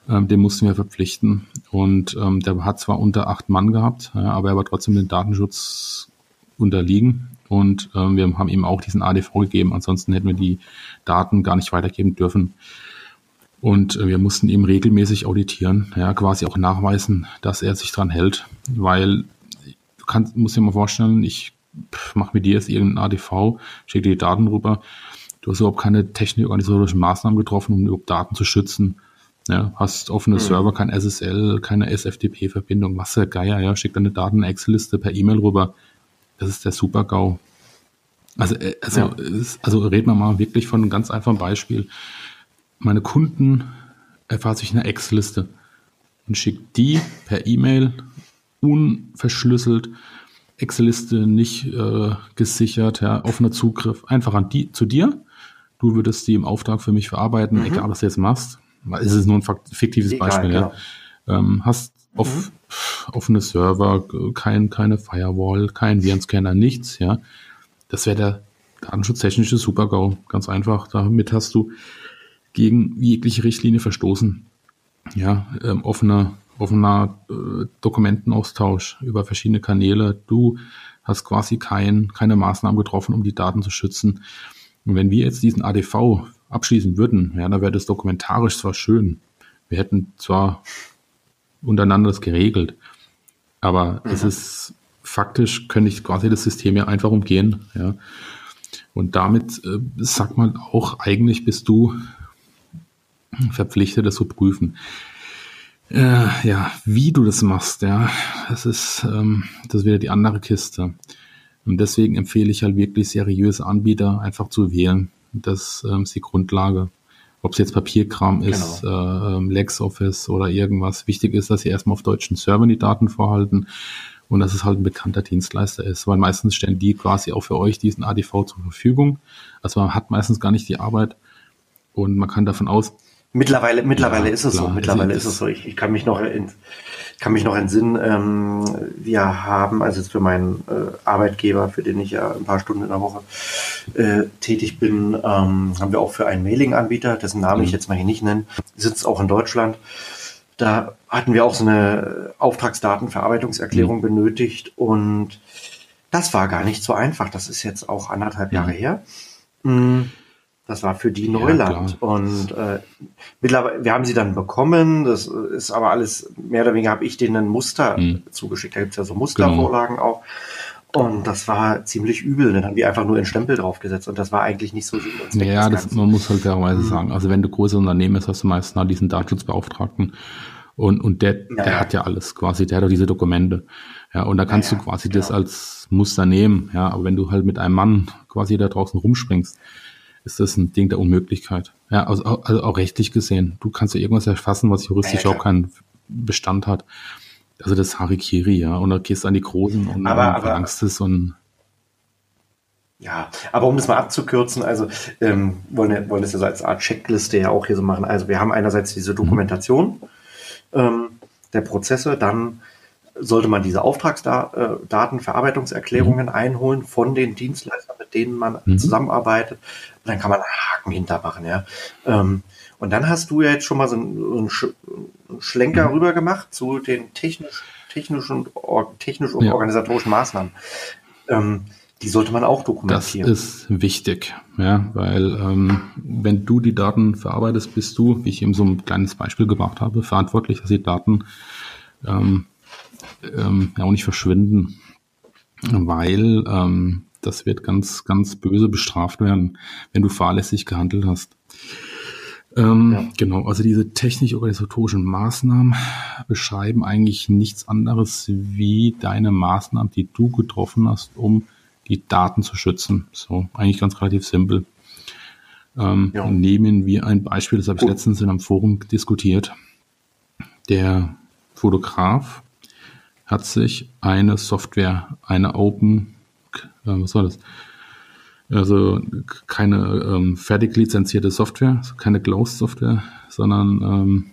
ähm, den mussten wir verpflichten. Und ähm, der hat zwar unter acht Mann gehabt, ja, aber er war trotzdem dem Datenschutz unterliegen. Und ähm, wir haben ihm auch diesen ADV gegeben. Ansonsten hätten wir die Daten gar nicht weitergeben dürfen. Und äh, wir mussten ihm regelmäßig auditieren, ja, quasi auch nachweisen, dass er sich dran hält. Weil du kannst, musst dir mal vorstellen, ich mache mit dir jetzt irgendein ADV, schicke dir die Daten rüber. Du hast überhaupt keine technisch-organisatorischen Maßnahmen getroffen, um überhaupt Daten zu schützen. Ja, hast offene mhm. Server, kein SSL, keine SFTP-Verbindung, was der Geier, ja, schickt deine Daten Excel-Liste per E-Mail rüber. Das ist der Super-GAU. Also, äh, also, ja. also reden wir mal wirklich von einem ganz einfachen Beispiel. Meine Kunden erfasse ich eine Excel-Liste und schickt die per E-Mail unverschlüsselt, Excel-Liste nicht äh, gesichert, ja, offener Zugriff, einfach an die zu dir. Du würdest die im Auftrag für mich verarbeiten, mhm. egal was du jetzt machst es ist nur ein fiktives Egal, Beispiel, genau. ja. Ähm, hast auf, mhm. offene Server, kein, keine Firewall, kein Virenscanner, nichts, ja. Das wäre der datenschutztechnische Super-GAU. Ganz einfach. Damit hast du gegen jegliche Richtlinie verstoßen. Ja, ähm, offener, offener äh, Dokumentenaustausch über verschiedene Kanäle. Du hast quasi kein, keine Maßnahmen getroffen, um die Daten zu schützen. Und wenn wir jetzt diesen ADV abschließen würden, ja, dann wäre das dokumentarisch zwar schön. Wir hätten zwar untereinander das geregelt, aber mhm. es ist faktisch, könnte ich quasi das System ja einfach umgehen, ja. Und damit äh, sagt man auch, eigentlich bist du verpflichtet, das zu prüfen. Äh, ja, wie du das machst, ja, das ist, ähm, das ist wieder die andere Kiste. Und deswegen empfehle ich halt wirklich seriöse Anbieter einfach zu wählen. Das ähm, ist die Grundlage. Ob es jetzt Papierkram ist, genau. äh, ähm, LexOffice oder irgendwas. Wichtig ist, dass sie erstmal auf deutschen Servern die Daten vorhalten und dass es halt ein bekannter Dienstleister ist, weil meistens stellen die quasi auch für euch diesen ADV zur Verfügung. Also man hat meistens gar nicht die Arbeit und man kann davon aus, Mittlerweile, mittlerweile ja, ist es klar, so. Mittlerweile ist es so. Ich, ich kann mich noch in, kann mich noch entsinnen, ähm, wir haben, also jetzt für meinen äh, Arbeitgeber, für den ich ja ein paar Stunden in der Woche äh, tätig bin, ähm, haben wir auch für einen Mailing-Anbieter, dessen Namen mhm. ich jetzt mal hier nicht nenne, sitzt auch in Deutschland. Da hatten wir auch so eine Auftragsdatenverarbeitungserklärung mhm. benötigt und das war gar nicht so einfach. Das ist jetzt auch anderthalb Jahre her. Das war für die Neuland. Ja, und äh, mittlerweile, wir haben sie dann bekommen. Das ist aber alles, mehr oder weniger habe ich denen ein Muster hm. zugeschickt. Da gibt's ja so Mustervorlagen genau. auch. Und das war ziemlich übel. Dann haben die einfach nur einen Stempel draufgesetzt und das war eigentlich nicht so Ja, das, man muss halt fairerweise mhm. sagen. Also wenn du große Unternehmen bist, hast du meistens halt diesen Datenschutzbeauftragten und, und der, ja, der ja. hat ja alles quasi, der hat auch diese Dokumente. Ja, und da kannst ja, du quasi genau. das als Muster nehmen. Ja, aber wenn du halt mit einem Mann quasi da draußen rumspringst, ist das ein Ding der Unmöglichkeit. Ja, also, also auch rechtlich gesehen. Du kannst ja irgendwas erfassen, was juristisch ja, auch keinen Bestand hat. Also das Harikiri, ja. Und da gehst du an die Großen und aber, verlangst es und ja, aber um das mal abzukürzen, also ähm, wollen, wollen das ja so als Art Checkliste ja auch hier so machen. Also wir haben einerseits diese Dokumentation mhm. ähm, der Prozesse, dann sollte man diese Auftragsdatenverarbeitungserklärungen mhm. einholen von den Dienstleistern, mit denen man mhm. zusammenarbeitet. Und dann kann man einen Haken hintermachen, ja. Ähm, und dann hast du ja jetzt schon mal so einen, so einen Schlenker mhm. rüber gemacht zu den technisch, technischen, technisch und ja. organisatorischen Maßnahmen. Ähm, die sollte man auch dokumentieren. Das ist wichtig, ja, weil ähm, wenn du die Daten verarbeitest, bist du, wie ich eben so ein kleines Beispiel gebracht habe, verantwortlich, dass die Daten ähm, ähm, ja auch nicht verschwinden, weil ähm, das wird ganz, ganz böse bestraft werden, wenn du fahrlässig gehandelt hast. Ähm, ja. Genau, also diese technisch-organisatorischen Maßnahmen beschreiben eigentlich nichts anderes wie deine Maßnahmen, die du getroffen hast, um die Daten zu schützen. So, eigentlich ganz relativ simpel. Ähm, ja. Nehmen wir ein Beispiel, das habe ich letztens in einem Forum diskutiert. Der Fotograf hat sich eine Software, eine Open, äh, was war das? Also keine ähm, fertig lizenzierte Software, keine Closed-Software, sondern ähm,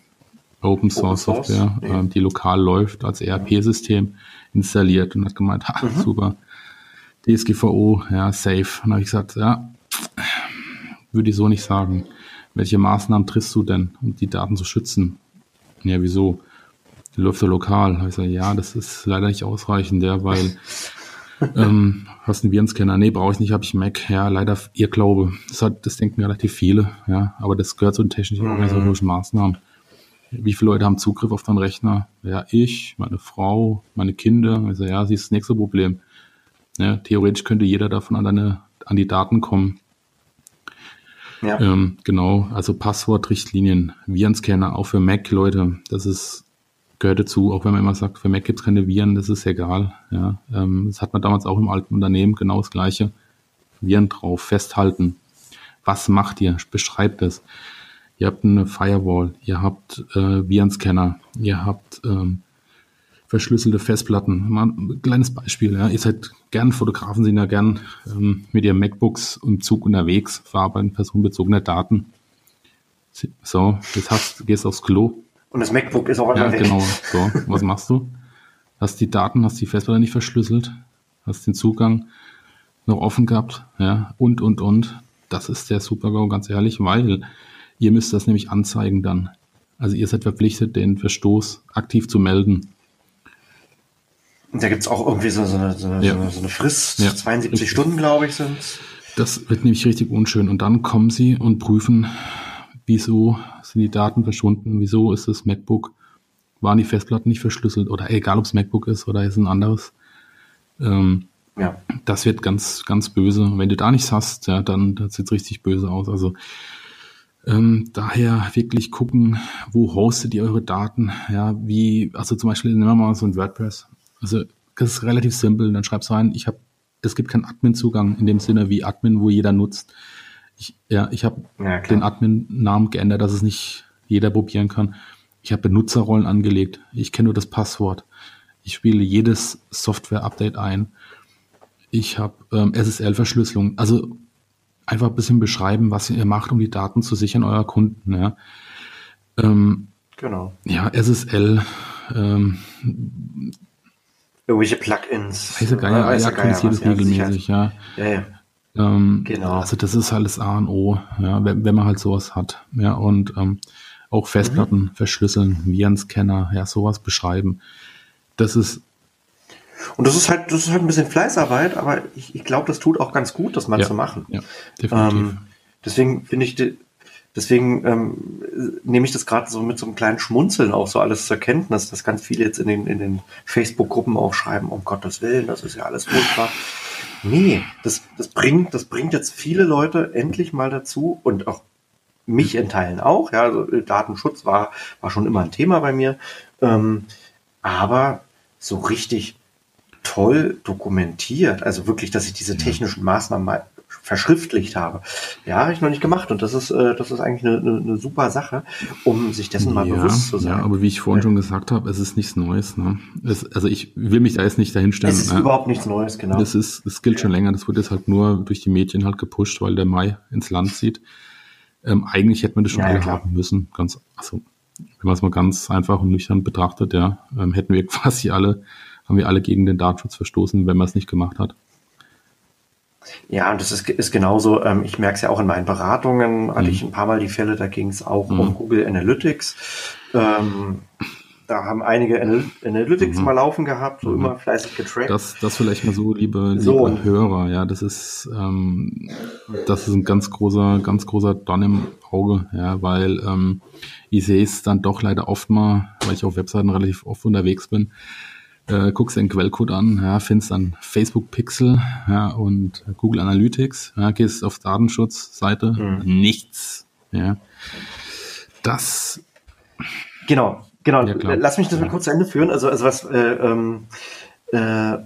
Open Source Open Software, Source? Ähm, die lokal läuft als ERP-System installiert und hat gemeint, ha, mhm. super, DSGVO, ja, safe. Und habe ich gesagt, ja, würde ich so nicht sagen. Welche Maßnahmen triffst du denn, um die Daten zu schützen? Ja, wieso? Läuft ja lokal. Ich sage, ja, das ist leider nicht ausreichend, ja, weil ähm, hast einen Virenscanner? Nee, brauche ich nicht, habe ich Mac. Ja, leider ihr Glaube. Das, hat, das denken relativ viele, ja, aber das gehört zu den technischen mhm. organisatorischen Maßnahmen. Wie viele Leute haben Zugriff auf deinen Rechner? Ja, ich, meine Frau, meine Kinder. Also ja, sie ist das nächste Problem. Ja, theoretisch könnte jeder davon an, deine, an die Daten kommen. Ja. Ähm, genau, also Passwortrichtlinien, Virenscanner, auch für Mac, Leute, das ist gehört dazu, auch wenn man immer sagt, für Mac gibt es keine Viren, das ist egal. Ja, ähm, das hat man damals auch im alten Unternehmen genau das Gleiche. Viren drauf, festhalten. Was macht ihr? Beschreibt es. Ihr habt eine Firewall, ihr habt äh, Virenscanner, ihr habt ähm, verschlüsselte Festplatten. Mal ein kleines Beispiel. Ja. Ihr seid gern, Fotografen sind ja gern ähm, mit ihren MacBooks im Zug unterwegs, verarbeiten personenbezogene Daten. So, jetzt hast, gehst aufs Klo, und das MacBook ist auch einmal ja, weg. Genau, so. Was machst du? Hast die Daten, hast die Festplatte nicht verschlüsselt, hast den Zugang noch offen gehabt, ja, und, und, und. Das ist der Super-GAU, ganz ehrlich, weil ihr müsst das nämlich anzeigen dann. Also ihr seid verpflichtet, den Verstoß aktiv zu melden. Und da gibt es auch irgendwie so, so, eine, so, eine, ja. so eine Frist, ja. 72 richtig. Stunden, glaube ich, sind Das wird nämlich richtig unschön. Und dann kommen sie und prüfen, wieso sind die Daten verschwunden, wieso ist das MacBook, waren die Festplatten nicht verschlüsselt oder egal ob es MacBook ist oder ist ein anderes. Ähm, ja. Das wird ganz, ganz böse. Wenn du da nichts hast, ja, dann sieht es richtig böse aus. Also ähm, daher wirklich gucken, wo hostet ihr eure Daten? Ja, wie, also zum Beispiel nehmen wir mal so ein WordPress. Also das ist relativ simpel. Dann schreibst du rein, ich habe, es gibt keinen Admin-Zugang in dem Sinne wie Admin, wo jeder nutzt. Ich, ja, ich habe ja, den Admin-Namen geändert, dass es nicht jeder probieren kann. Ich habe Benutzerrollen angelegt. Ich kenne nur das Passwort. Ich spiele jedes Software-Update ein. Ich habe ähm, SSL-Verschlüsselung. Also einfach ein bisschen beschreiben, was ihr macht, um die Daten zu sichern eurer Kunden. Ja. Ähm, genau. Ja, SSL. Ähm, Irgendwelche Plugins. Weiße Geier, ja, aktualisiert es regelmäßig, ja. Ja, ja. Ähm, genau. Also das ist alles A und O, ja, wenn, wenn man halt sowas hat. Ja, und ähm, auch Festplatten mhm. verschlüsseln, Virenscanner, ja, sowas beschreiben. Das ist. Und das ist halt, das ist halt ein bisschen Fleißarbeit, aber ich, ich glaube, das tut auch ganz gut, das mal ja, zu machen. Ja, definitiv. Ähm, deswegen finde ich, deswegen ähm, nehme ich das gerade so mit so einem kleinen Schmunzeln auch so alles zur Kenntnis, dass ganz viele jetzt in den, in den Facebook-Gruppen auch schreiben, um Gottes Willen, das ist ja alles furchtbar. Nee, das, das bringt, das bringt jetzt viele Leute endlich mal dazu und auch mich in Teilen auch. Ja, also Datenschutz war, war schon immer ein Thema bei mir. Ähm, aber so richtig toll dokumentiert, also wirklich, dass ich diese technischen Maßnahmen mal verschriftlicht habe. Ja, habe ich noch nicht gemacht und das ist, äh, das ist eigentlich eine, eine, eine super Sache, um sich dessen mal ja, bewusst zu sein. Ja, aber wie ich vorhin ja. schon gesagt habe, es ist nichts Neues. Ne? Es, also ich will mich da jetzt nicht dahinstellen. Es ist ne? überhaupt nichts Neues, genau. Das ist, das gilt schon länger. Das wird jetzt halt nur durch die Medien halt gepusht, weil der Mai ins Land zieht. Ähm, eigentlich hätte man das schon alle haben müssen. Ganz, also wenn man es mal ganz einfach und nüchtern betrachtet, ja, ähm, hätten wir quasi alle, haben wir alle gegen den Datenschutz verstoßen, wenn man es nicht gemacht hat. Ja, und das ist, ist genauso, ähm, ich merke es ja auch in meinen Beratungen, hatte mhm. ich ein paar Mal die Fälle, da ging es auch mhm. um Google Analytics. Ähm, da haben einige Analytics mhm. mal laufen gehabt, so mhm. immer fleißig getrackt. Das, das vielleicht mal so, liebe, so. liebe Hörer, ja, das ist, ähm, das ist ein ganz großer, ganz großer Don im Auge, ja, weil ähm, ich sehe es dann doch leider oft mal, weil ich auf Webseiten relativ oft unterwegs bin, äh, guckst den Quellcode an, ja, findest dann Facebook Pixel ja, und Google Analytics, ja, gehst auf Datenschutzseite, mhm. nichts. Ja. Das. Genau, genau. Ja, Lass mich das mal kurz zu Ende führen. Also, also was, äh, ähm, äh,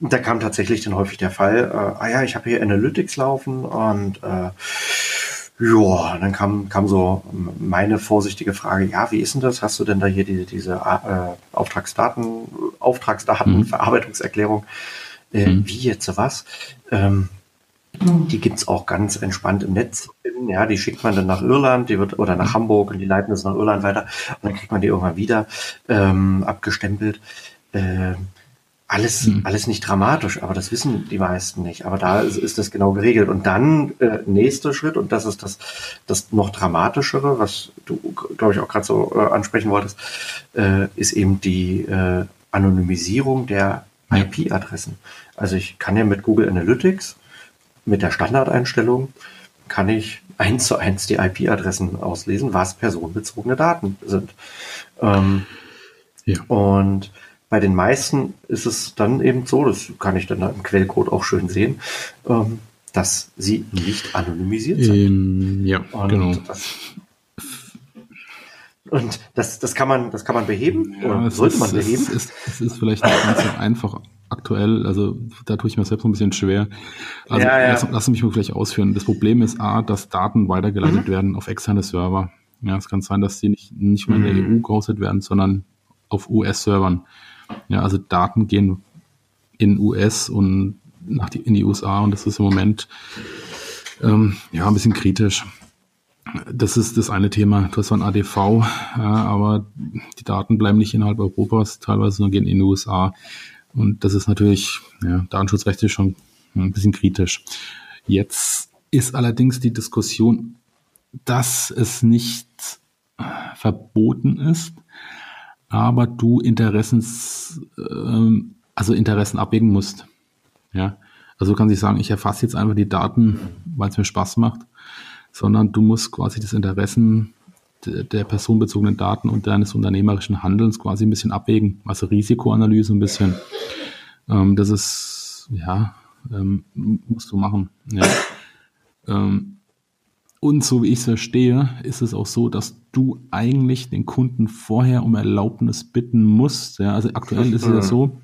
da kam tatsächlich dann häufig der Fall, äh, ah ja, ich habe hier Analytics laufen und äh, ja, dann kam, kam so meine vorsichtige Frage, ja, wie ist denn das? Hast du denn da hier die, diese äh, Auftragsdaten, Auftragsdatenverarbeitungserklärung? Äh, mhm. Wie jetzt so was? Ähm, die gibt's auch ganz entspannt im Netz. Ja, die schickt man dann nach Irland, die wird oder nach Hamburg und die leiten es nach Irland weiter und dann kriegt man die irgendwann wieder ähm, abgestempelt. Ähm, alles, mhm. alles nicht dramatisch, aber das wissen die meisten nicht. Aber da ist, ist das genau geregelt. Und dann äh, nächster Schritt, und das ist das, das noch dramatischere, was du, glaube ich, auch gerade so äh, ansprechen wolltest, äh, ist eben die äh, Anonymisierung der IP-Adressen. Also ich kann ja mit Google Analytics, mit der Standardeinstellung, kann ich eins zu eins die IP-Adressen auslesen, was personenbezogene Daten sind. Ähm, ja. Und bei den meisten ist es dann eben so, das kann ich dann im Quellcode auch schön sehen, ähm, dass sie nicht anonymisiert sind. Ähm, ja, und genau. Das, und das, das kann man, das kann man beheben ja, oder sollte ist, man beheben. Es ist, es ist vielleicht nicht ganz so einfach aktuell, also da tue ich mir selbst ein bisschen schwer. Also ja, ja. Lass, lass, mich mal vielleicht ausführen. Das Problem ist A, dass Daten weitergeleitet mhm. werden auf externe Server. Ja, es kann sein, dass die nicht, nicht mehr in der mhm. EU gehostet werden, sondern auf US-Servern. Ja, also Daten gehen in US und nach die, in die USA und das ist im Moment ähm, ja ein bisschen kritisch. Das ist das eine Thema. Du hast ein ADV, ja, aber die Daten bleiben nicht innerhalb Europas, teilweise nur gehen in die USA. Und das ist natürlich, ja, datenschutzrechtlich schon ein bisschen kritisch. Jetzt ist allerdings die Diskussion, dass es nicht verboten ist, aber du Interessens, ähm, also Interessen abwägen musst. Ja, also du kannst nicht sagen, ich erfasse jetzt einfach die Daten, weil es mir Spaß macht, sondern du musst quasi das Interessen der personenbezogenen Daten und deines unternehmerischen Handelns quasi ein bisschen abwägen, also Risikoanalyse ein bisschen. Ähm, das ist, ja, ähm, musst du machen. Ja. Ähm, und so wie ich es verstehe, ist es auch so, dass du eigentlich den Kunden vorher um Erlaubnis bitten musst. Ja, also aktuell ist es ja so,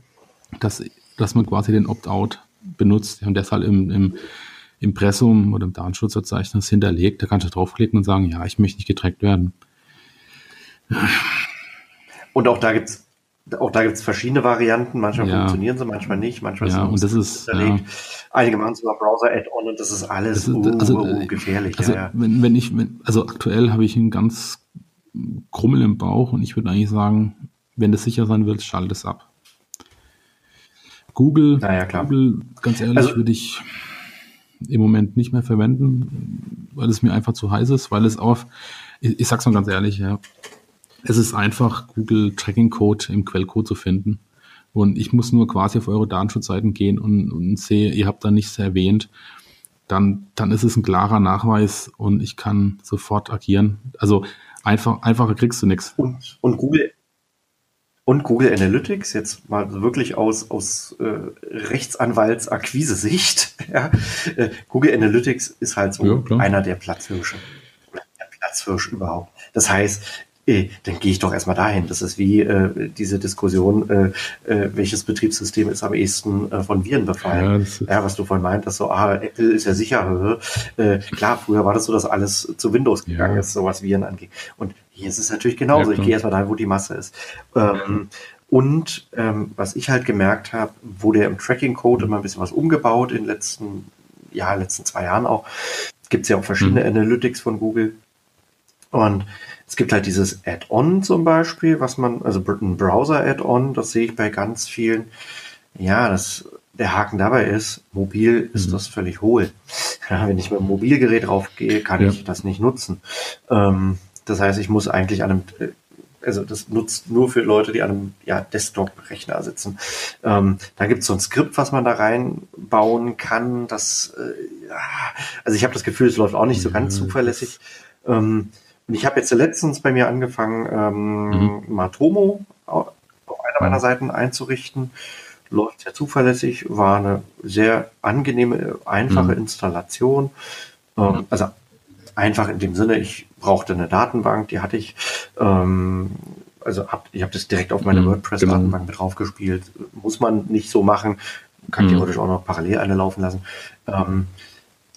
dass, dass man quasi den Opt-out benutzt und deshalb im, im Impressum oder im Datenschutzverzeichnis hinterlegt. Da kannst du draufklicken und sagen, ja, ich möchte nicht getrackt werden. Und auch da gibt es auch da gibt es verschiedene Varianten. Manchmal ja. funktionieren sie, manchmal nicht. Manchmal ja, und das ist ja. Einige machen sogar Browser-Add-on und das ist alles das ist, uh, also, uh, gefährlich. Also, ja, wenn, wenn ich, wenn, also aktuell habe ich ein ganz Krummel im Bauch und ich würde eigentlich sagen, wenn du sicher sein willst, schalte es ab. Google, naja, Google, ganz ehrlich, also, würde ich im Moment nicht mehr verwenden, weil es mir einfach zu heiß ist, weil es auf, ich, ich sag's mal ganz ehrlich, ja, es ist einfach, Google Tracking Code im Quellcode zu finden. Und ich muss nur quasi auf eure Datenschutzseiten gehen und, und sehe, ihr habt da nichts erwähnt. Dann, dann ist es ein klarer Nachweis und ich kann sofort agieren. Also einfach, einfacher kriegst du nichts. Und, und Google, und Google Analytics, jetzt mal wirklich aus, aus äh, Rechtsanwalts-Akquise-Sicht. Ja, äh, Google Analytics ist halt so ja, einer der Platzhirsche. Der Platzhirsch überhaupt. Das heißt, äh, dann gehe ich doch erstmal dahin. Das ist wie äh, diese Diskussion, äh, äh, welches Betriebssystem ist am ehesten äh, von Viren befallen. Ja, ja, was du vorhin meintest, so, ah, Apple ist ja sicher. Äh, klar, früher war das so, dass alles zu Windows gegangen ja. ist, so was Viren angeht. Und hier ist es natürlich genauso. Ja, ich gehe erstmal dahin, wo die Masse ist. Ähm, und ähm, was ich halt gemerkt habe, wurde im Tracking-Code immer ein bisschen was umgebaut in den letzten, ja, letzten zwei Jahren auch. Gibt es ja auch verschiedene mhm. Analytics von Google. Und es gibt halt dieses Add-on zum Beispiel, was man, also ein Browser-Add-on, das sehe ich bei ganz vielen. Ja, das, der Haken dabei ist, mobil ist mhm. das völlig hohl. Ja, wenn ich mit dem Mobilgerät draufgehe, kann ja. ich das nicht nutzen. Ähm, das heißt, ich muss eigentlich an einem, äh, also das nutzt nur für Leute, die an einem ja, Desktop-Rechner sitzen. Ähm, da gibt es so ein Skript, was man da reinbauen kann. Das, äh, ja, also ich habe das Gefühl, es läuft auch nicht so ganz zuverlässig. Ähm, und ich habe jetzt letztens bei mir angefangen, ähm, mhm. Matomo auf einer meiner Seiten einzurichten. Läuft sehr zuverlässig, war eine sehr angenehme, einfache mhm. Installation. Ähm, also einfach in dem Sinne, ich brauchte eine Datenbank, die hatte ich. Ähm, also hab, ich habe das direkt auf meine mhm, WordPress-Datenbank genau. mit draufgespielt. Muss man nicht so machen. Kann mhm. theoretisch auch noch parallel eine laufen lassen. Ähm,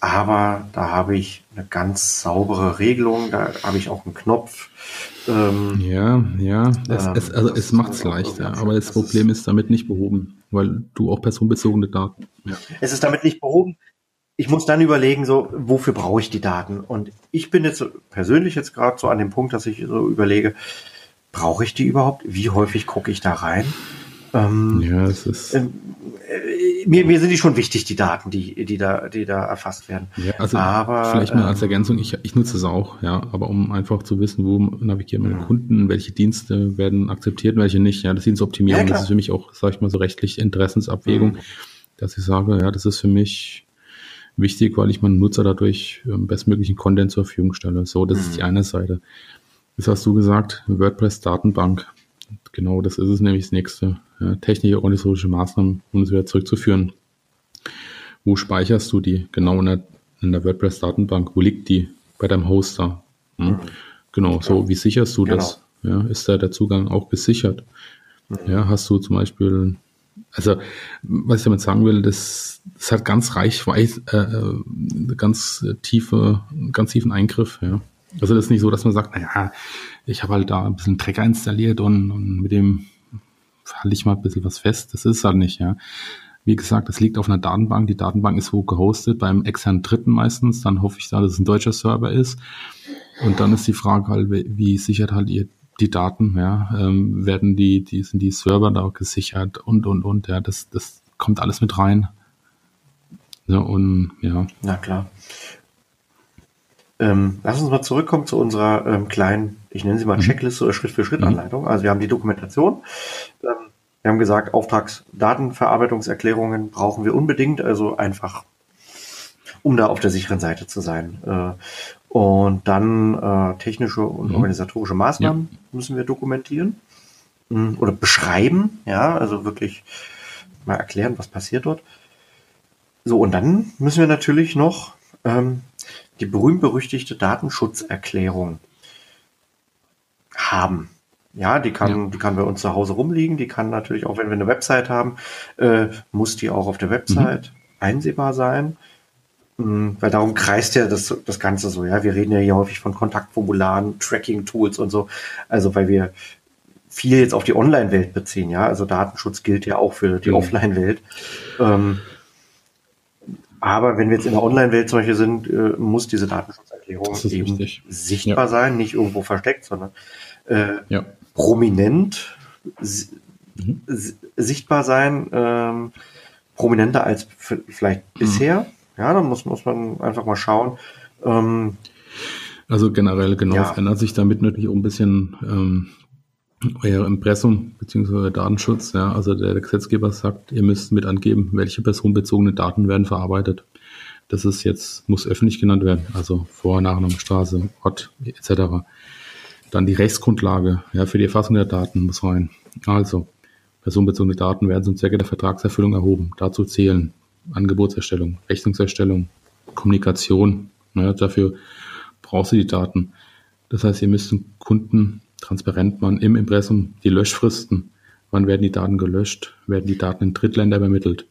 aber da habe ich eine ganz saubere Regelung, da habe ich auch einen Knopf. Ähm, ja, ja, es, ähm, es, also es macht es leichter, aber das, das Problem ist, ist damit nicht behoben, weil du auch personenbezogene Daten. Ja. Es ist damit nicht behoben. Ich muss dann überlegen, so, wofür brauche ich die Daten? Und ich bin jetzt persönlich jetzt gerade so an dem Punkt, dass ich so überlege, brauche ich die überhaupt? Wie häufig gucke ich da rein? Ähm, ja, es ist. Ähm, äh, mir, mir sind die schon wichtig, die Daten, die, die da, die da erfasst werden. Ja, also aber, vielleicht mal als ähm, Ergänzung, ich, ich nutze es auch, ja, aber um einfach zu wissen, wo navigieren meine Kunden, welche Dienste werden akzeptiert, welche nicht, ja, das Dienstoptimierung, ja, das ist für mich auch, sag ich mal, so rechtlich Interessensabwägung, mhm. dass ich sage, ja, das ist für mich wichtig, weil ich meinen Nutzer dadurch ähm, bestmöglichen Content zur Verfügung stelle. So, das mhm. ist die eine Seite. Das hast du gesagt, WordPress-Datenbank. Genau, das ist es nämlich das nächste. Ja, technische organisatorische Maßnahmen, um es wieder zurückzuführen. Wo speicherst du die? Genau in der, in der WordPress-Datenbank. Wo liegt die? Bei deinem Hoster. Hm? Genau, so wie sicherst du genau. das? Ja, ist da der Zugang auch gesichert? Mhm. Ja, hast du zum Beispiel, also was ich damit sagen will, das, das hat ganz reichweit, äh, äh ganz tiefe, ganz tiefen Eingriff, ja. Also das ist nicht so, dass man sagt, naja, ich habe halt da ein bisschen Trecker installiert und, und mit dem halte ich mal ein bisschen was fest. Das ist halt nicht, ja. Wie gesagt, das liegt auf einer Datenbank. Die Datenbank ist wo gehostet, beim externen Dritten meistens. Dann hoffe ich da, dass es ein deutscher Server ist. Und dann ist die Frage halt, wie sichert halt ihr die Daten, ja, ähm, werden die, die, sind die Server da gesichert und, und, und, ja, das, das kommt alles mit rein. Ja, und, ja. Na klar. Ähm, lass uns mal zurückkommen zu unserer ähm, kleinen, ich nenne sie mal mhm. Checkliste oder Schritt-für-Schritt-Anleitung. Also wir haben die Dokumentation. Ähm, wir haben gesagt, Auftragsdatenverarbeitungserklärungen brauchen wir unbedingt, also einfach, um da auf der sicheren Seite zu sein. Äh, und dann äh, technische und mhm. organisatorische Maßnahmen ja. müssen wir dokumentieren mh, oder beschreiben, ja, also wirklich mal erklären, was passiert dort. So, und dann müssen wir natürlich noch ähm, die berühmt-berüchtigte Datenschutzerklärung haben. Ja, die kann, ja. die kann bei uns zu Hause rumliegen. Die kann natürlich auch, wenn wir eine Website haben, äh, muss die auch auf der Website mhm. einsehbar sein. Mhm, weil darum kreist ja das, das Ganze so. Ja, wir reden ja hier häufig von Kontaktformularen, Tracking-Tools und so. Also, weil wir viel jetzt auf die Online-Welt beziehen. Ja, also Datenschutz gilt ja auch für die mhm. Offline-Welt. Ähm, Aber wenn wir jetzt in der Online-Welt solche sind, äh, muss diese Datenschutzerklärung eben wichtig. sichtbar ja. sein, nicht irgendwo versteckt, sondern äh, ja. prominent mhm. sichtbar sein, ähm, prominenter als vielleicht mhm. bisher. Ja, da muss, muss man einfach mal schauen. Ähm, also generell, genau, ja. es ändert sich damit natürlich auch ein bisschen ähm, euer Impressum bzw. Datenschutz. Ja, also der, Gesetzgeber sagt, ihr müsst mit angeben, welche personenbezogene Daten werden verarbeitet. Das ist jetzt, muss öffentlich genannt werden, also Vor-, Nachname, Straße, Ort etc. Dann die Rechtsgrundlage ja, für die Erfassung der Daten muss rein. Also, personenbezogene Daten werden zum Zwecke der Vertragserfüllung erhoben. Dazu zählen Angebotserstellung, Rechnungserstellung, Kommunikation. Ja, dafür brauchst du die Daten. Das heißt, ihr müsst den Kunden transparent machen im Impressum die Löschfristen. Wann werden die Daten gelöscht? Werden die Daten in Drittländer übermittelt?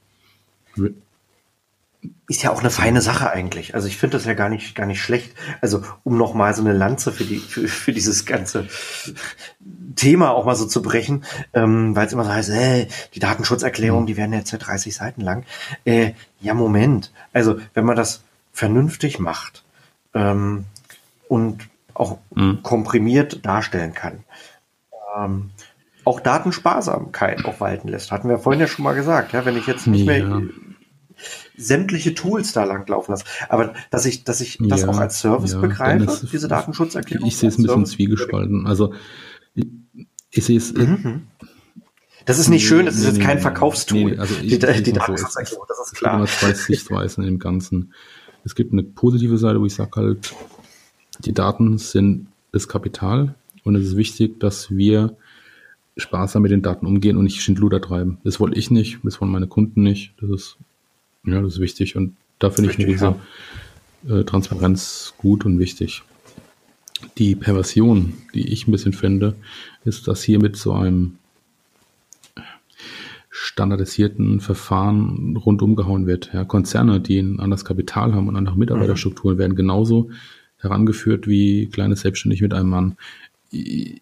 Ist ja auch eine feine Sache eigentlich. Also ich finde das ja gar nicht, gar nicht schlecht. Also um nochmal so eine Lanze für, die, für, für dieses ganze Thema auch mal so zu brechen, ähm, weil es immer so heißt, äh, die Datenschutzerklärungen, die werden jetzt ja 30 Seiten lang. Äh, ja, Moment. Also wenn man das vernünftig macht ähm, und auch mhm. komprimiert darstellen kann. Ähm, auch Datensparsamkeit auch walten lässt. Hatten wir vorhin ja schon mal gesagt. Ja, wenn ich jetzt nicht ja. mehr sämtliche Tools da lang laufen lasse. Aber dass ich, dass ich das auch als Service ja, begreife, ist, diese Datenschutzerklärung. Ich sehe es ein bisschen zwiegespalten. Also ich, ich sehe es. Mhm. Das ist nicht schön, das ist jetzt kein Verkaufstool. Nee, also ich, die, die, die Datenschutzerklärung, das ist klar. Es gibt immer zwei Sichtweisen in dem Ganzen. Es gibt eine positive Seite, wo ich sage halt, die Daten sind das Kapital und es ist wichtig, dass wir sparsam mit den Daten umgehen und nicht Schindluder treiben. Das wollte ich nicht, das wollen meine Kunden nicht. Das ist, ja, das ist wichtig und da finde ich diese äh, Transparenz gut und wichtig. Die Perversion, die ich ein bisschen finde, ist, dass hier mit so einem standardisierten Verfahren rundum gehauen wird. Ja, Konzerne, die ein anderes Kapital haben und andere Mitarbeiterstrukturen, werden genauso herangeführt wie kleine Selbstständig mit einem Mann. Ich,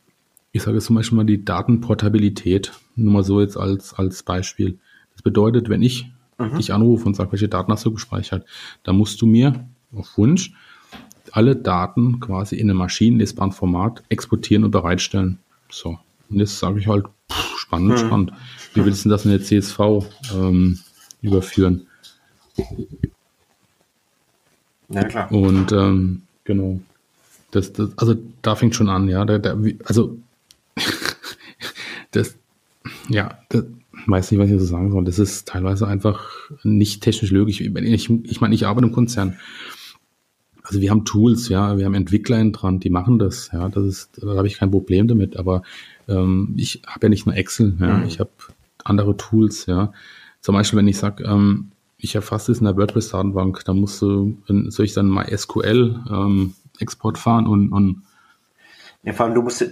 ich sage jetzt zum Beispiel mal die Datenportabilität, nur mal so jetzt als, als Beispiel. Das bedeutet, wenn ich mhm. dich anrufe und sage, welche Daten hast du gespeichert, dann musst du mir auf Wunsch alle Daten quasi in einem maschinenlesbaren Format exportieren und bereitstellen. So. Und jetzt sage ich halt, pff, spannend, mhm. spannend. Wie willst du das in der CSV ähm, überführen? Ja, klar. Und ähm, Genau. Das, das, also da fängt schon an, ja. Da, da, also das, ja, das, weiß nicht, was ich so sagen soll. Das ist teilweise einfach nicht technisch lögig. Ich, ich, meine, ich arbeite im Konzern. Also wir haben Tools, ja, wir haben Entwickler dran, die machen das, ja, das ist, da habe ich kein Problem damit, aber ähm, ich habe ja nicht nur Excel, ja, mhm. ich habe andere Tools, ja. Zum Beispiel, wenn ich sage, ähm, ich erfasse es in der WordPress-Datenbank, da musst du, soll ich dann mal SQL-Export ähm, fahren und, und ja, vor allem du musst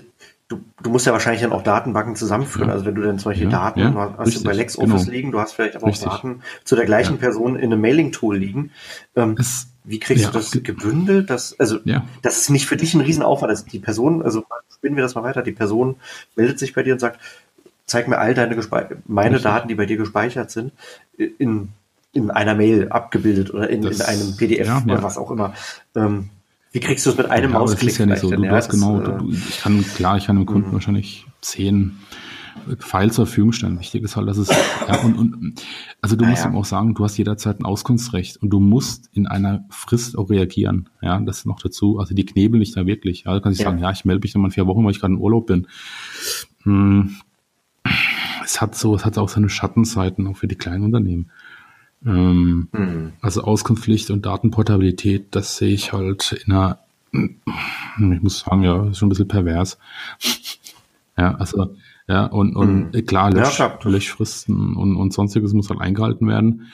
du, du musst ja wahrscheinlich dann auch Datenbanken zusammenführen. Ja. Also wenn du dann solche ja, Daten ja, hast richtig, du bei LexOffice genau. liegen, du hast vielleicht aber auch richtig. Daten zu der gleichen Person in einem Mailing-Tool liegen. Ähm, es, wie kriegst du das gebündelt? Das, also, das ist nicht für dich ein Riesenaufwand. Also die Person, also spinnen wir das mal weiter, die Person meldet sich bei dir und sagt, zeig mir all deine meine richtig. Daten, die bei dir gespeichert sind, in in einer Mail abgebildet oder in, das, in einem PDF oder was auch immer. Ähm, wie kriegst du es mit einem ja, Mausklick? Das ist ja nicht so. Du, du hast genau, äh, du, ich kann, klar, ich kann dem Kunden mhm. wahrscheinlich zehn Files zur Verfügung stellen. Wichtig ist halt, dass es, ja, und, und, also du musst ihm auch sagen, du hast jederzeit ein Auskunftsrecht und du musst in einer Frist auch reagieren. Ja, das noch dazu. Also die knebeln dich da wirklich. Ja, du kannst nicht sagen, ja, ich melde mich nochmal in vier Wochen, weil ich gerade in Urlaub bin. Hm. Es hat so, es hat auch seine Schattenseiten, auch für die kleinen Unternehmen. Ähm, mhm. Also Auskunftspflicht und Datenportabilität, das sehe ich halt in einer, ich muss sagen, ja, ist schon ein bisschen pervers. ja, also, ja, und, und mhm. klar, Lösch, ja, Löschfristen und, und sonstiges muss halt eingehalten werden.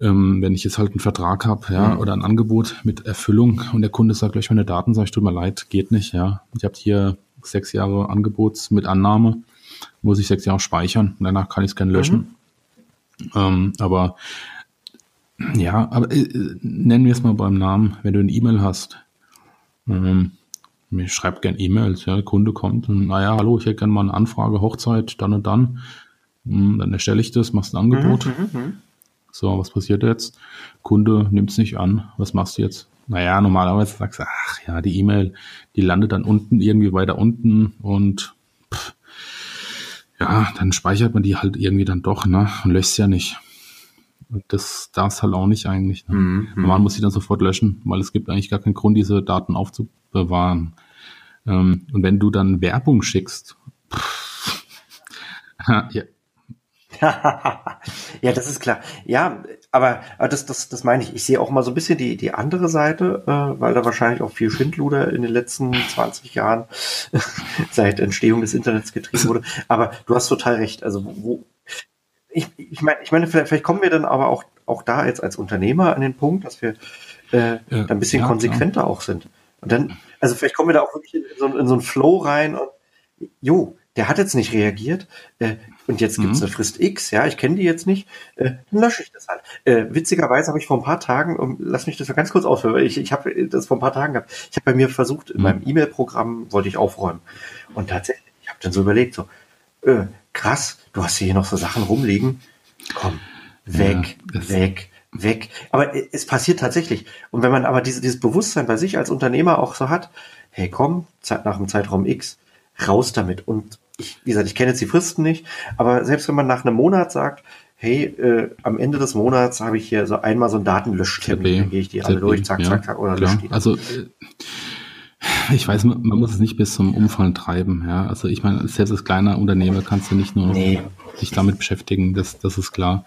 Ähm, wenn ich jetzt halt einen Vertrag habe, ja, mhm. oder ein Angebot mit Erfüllung und der Kunde sagt gleich meine Daten, sage ich, tut mir leid, geht nicht, ja. Ich habe hier sechs Jahre Angebots mit Annahme, muss ich sechs Jahre speichern und danach kann ich es gerne löschen. Mhm. Ähm, aber ja, aber äh, nennen wir es mal beim Namen, wenn du eine E-Mail hast. Ähm, mir schreibt gern E-Mails, ja, der Kunde kommt und naja, hallo, ich hätte gerne mal eine Anfrage, Hochzeit, dann und dann. Hm, dann erstelle ich das, machst ein Angebot. Mhm, mhm, mhm. So, was passiert jetzt? Kunde nimmt es nicht an. Was machst du jetzt? Naja, normalerweise sagst du, ach ja, die E-Mail, die landet dann unten, irgendwie weiter unten und ja, dann speichert man die halt irgendwie dann doch, ne? Und löscht ja nicht. Und das darf es halt auch nicht eigentlich. Ne? Mhm. Man muss sie dann sofort löschen, weil es gibt eigentlich gar keinen Grund, diese Daten aufzubewahren. Ähm, und wenn du dann Werbung schickst, pff, ja, ja, das ist klar. Ja, aber, aber das, das, das meine ich. Ich sehe auch mal so ein bisschen die, die andere Seite, äh, weil da wahrscheinlich auch viel Schindluder in den letzten 20 Jahren seit Entstehung des Internets getrieben wurde. Aber du hast total recht. Also wo, ich, ich meine, ich meine, vielleicht, vielleicht kommen wir dann aber auch, auch da jetzt als Unternehmer an den Punkt, dass wir äh, ja, ein bisschen ja, konsequenter klar. auch sind. Und dann, also vielleicht kommen wir da auch wirklich in so, in so einen Flow rein und jo, der hat jetzt nicht reagiert äh, und jetzt gibt es mhm. eine Frist X, ja, ich kenne die jetzt nicht, äh, dann lösche ich das halt. Äh, witzigerweise habe ich vor ein paar Tagen, um, lass mich das mal ganz kurz weil ich, ich habe das vor ein paar Tagen gehabt, ich habe bei mir versucht, in mhm. meinem E-Mail-Programm wollte ich aufräumen und tatsächlich, ich habe dann so überlegt, so, äh, krass, du hast hier noch so Sachen rumliegen, komm, weg, ja, weg, weg. Aber es passiert tatsächlich. Und wenn man aber diese, dieses Bewusstsein bei sich als Unternehmer auch so hat, hey komm, nach dem Zeitraum X, raus damit. Und ich, wie gesagt, ich kenne jetzt die Fristen nicht, aber selbst wenn man nach einem Monat sagt, hey, äh, am Ende des Monats habe ich hier so einmal so ein Datenlöschtermin, dann gehe ich die alle durch, zack, ja, zack, zack, oder lösche die. Also äh, ich weiß, man, man, muss es nicht bis zum Umfallen treiben, ja. Also ich meine, selbst als kleiner Unternehmer kannst du nicht nur nee. sich damit beschäftigen, das, das ist klar.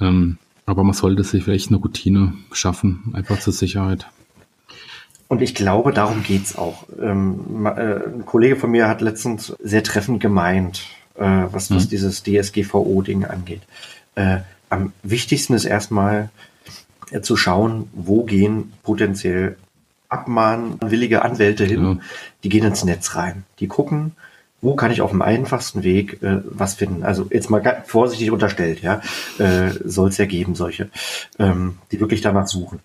Ähm, aber man sollte sich vielleicht eine Routine schaffen, einfach zur Sicherheit. Und ich glaube, darum geht's auch. Ähm, äh, ein Kollege von mir hat letztens sehr treffend gemeint, äh, was, was mhm. dieses DSGVO-Ding angeht. Äh, am wichtigsten ist erstmal äh, zu schauen, wo gehen potenziell abmahnwillige Anwälte hin. Ja. Die gehen ins Netz rein. Die gucken, wo kann ich auf dem einfachsten Weg äh, was finden? Also jetzt mal ganz vorsichtig unterstellt, ja, äh, soll es ja geben, solche, ähm, die wirklich danach suchen.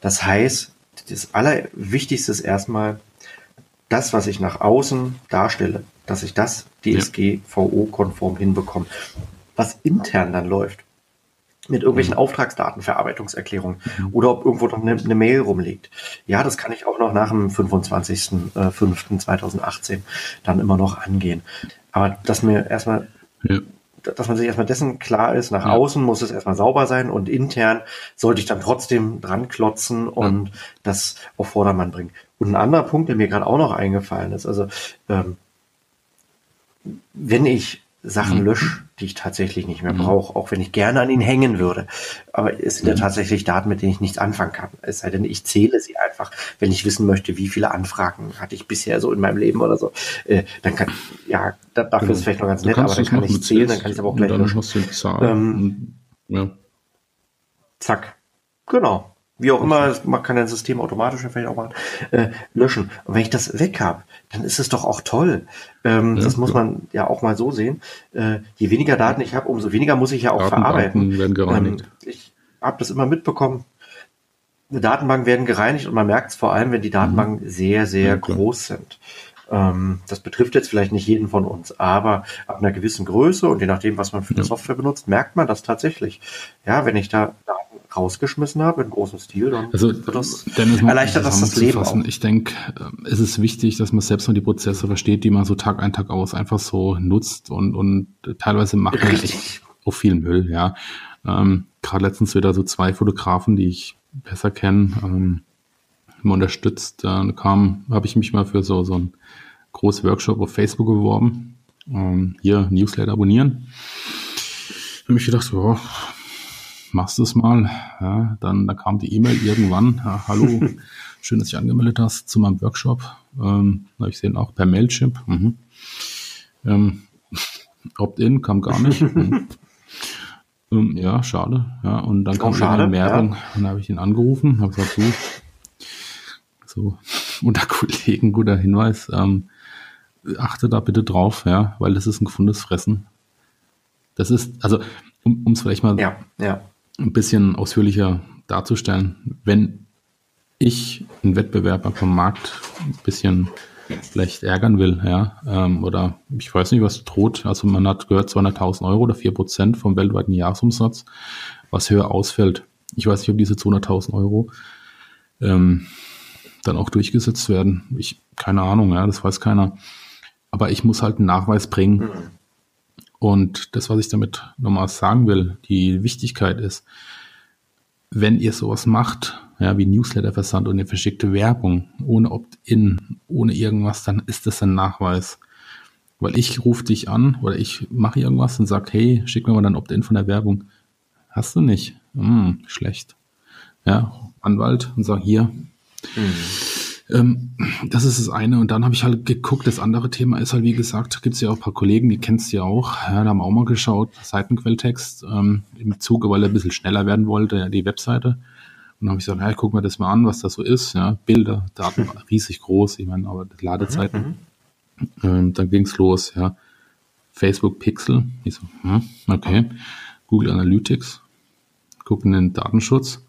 Das heißt, das Allerwichtigste ist erstmal, das, was ich nach außen darstelle, dass ich das DSGVO-konform hinbekomme. Was intern dann läuft, mit irgendwelchen mhm. Auftragsdatenverarbeitungserklärungen mhm. oder ob irgendwo noch eine, eine, Mail rumliegt. Ja, das kann ich auch noch nach dem 25.05.2018 dann immer noch angehen. Aber dass mir erstmal ja dass man sich erstmal dessen klar ist, nach ja. außen muss es erstmal sauber sein und intern sollte ich dann trotzdem dran klotzen und ja. das auf Vordermann bringen. Und ein anderer Punkt, der mir gerade auch noch eingefallen ist, also ähm, wenn ich Sachen mhm. lösche, die ich tatsächlich nicht mehr mhm. brauche, auch wenn ich gerne an ihnen hängen würde. Aber es sind ja mhm. tatsächlich Daten, mit denen ich nichts anfangen kann. Es sei denn, ich zähle sie einfach, wenn ich wissen möchte, wie viele Anfragen hatte ich bisher so in meinem Leben oder so. Äh, dann kann, ja, dafür genau. ist es vielleicht noch ganz nett, aber dann kann ich zählen, dann kann ich es aber auch gleich löschen. Ähm, ja. Zack. Genau wie auch immer, man kann ein System automatisch vielleicht auch machen, äh, löschen. Und wenn ich das weg habe, dann ist es doch auch toll. Ähm, ja, das muss man ja auch mal so sehen. Äh, je weniger Daten ich habe, umso weniger muss ich ja auch Datenbanken verarbeiten. Werden gereinigt. Ähm, ich habe das immer mitbekommen. Datenbanken werden gereinigt und man merkt es vor allem, wenn die Datenbanken mhm. sehr, sehr ja, groß sind. Ähm, das betrifft jetzt vielleicht nicht jeden von uns, aber ab einer gewissen Größe und je nachdem, was man für eine Software benutzt, merkt man das tatsächlich. Ja, wenn ich da rausgeschmissen habe in großem Stil, dann also, das Dennis, erleichtert das das Leben auch. Ich denke, äh, es ist wichtig, dass man selbst mal die Prozesse versteht, die man so Tag ein, Tag aus einfach so nutzt und, und teilweise macht man echt auch viel Müll, ja. Ähm, Gerade letztens wieder so zwei Fotografen, die ich besser kenne, ähm, unterstützt. Äh, kam, habe ich mich mal für so, so ein großes Workshop auf Facebook beworben. Ähm, hier Newsletter abonnieren. habe mich gedacht, so, machst du es mal. Ja, dann, dann kam die E-Mail irgendwann. Ja, Hallo, schön, dass du dich angemeldet hast zu meinem Workshop. Ähm, habe ich sehen auch per Mailchimp. Mhm. Ähm, Opt-in kam gar nicht. Mhm. ähm, ja, schade. Ja, und dann kam schade, eine Werbung ja. und dann habe ich ihn angerufen, habe gesagt, du, so unter Kollegen guter Hinweis, ähm, achte da bitte drauf, ja, weil das ist ein gefundenes Fressen. Das ist, also um es vielleicht mal ja, ja ein bisschen ausführlicher darzustellen, wenn ich einen Wettbewerber vom Markt ein bisschen vielleicht ärgern will, ja, ähm, oder ich weiß nicht, was droht, also man hat gehört 200.000 Euro oder 4 Prozent vom weltweiten Jahresumsatz, was höher ausfällt. Ich weiß nicht, ob diese 200.000 Euro ähm, dann auch durchgesetzt werden. Ich, keine Ahnung, ja, das weiß keiner. Aber ich muss halt einen Nachweis bringen. Und das, was ich damit nochmal sagen will, die Wichtigkeit ist, wenn ihr sowas macht, ja, wie Newsletter-Versand und eine verschickte Werbung, ohne Opt-in, ohne irgendwas, dann ist das ein Nachweis. Weil ich rufe dich an oder ich mache irgendwas und sage, hey, schick mir mal dein Opt-in von der Werbung. Hast du nicht? Hm, schlecht. Ja, Anwalt und sag hier. Mhm. Ähm, das ist das eine. Und dann habe ich halt geguckt, das andere Thema ist halt, wie gesagt, gibt es ja auch ein paar Kollegen, die kennst du ja auch, ja, da haben auch mal geschaut, Seitenquelltext, ähm, im Zuge, weil er ein bisschen schneller werden wollte, ja, die Webseite. Und dann habe ich gesagt, ja, ich gucke mir das mal an, was das so ist. Ja, Bilder, Daten riesig groß, ich meine, aber Ladezeiten. Mhm. Ähm, dann ging's los, ja. Facebook Pixel. Ich so, hm, okay. Google Analytics. Gucken den Datenschutz.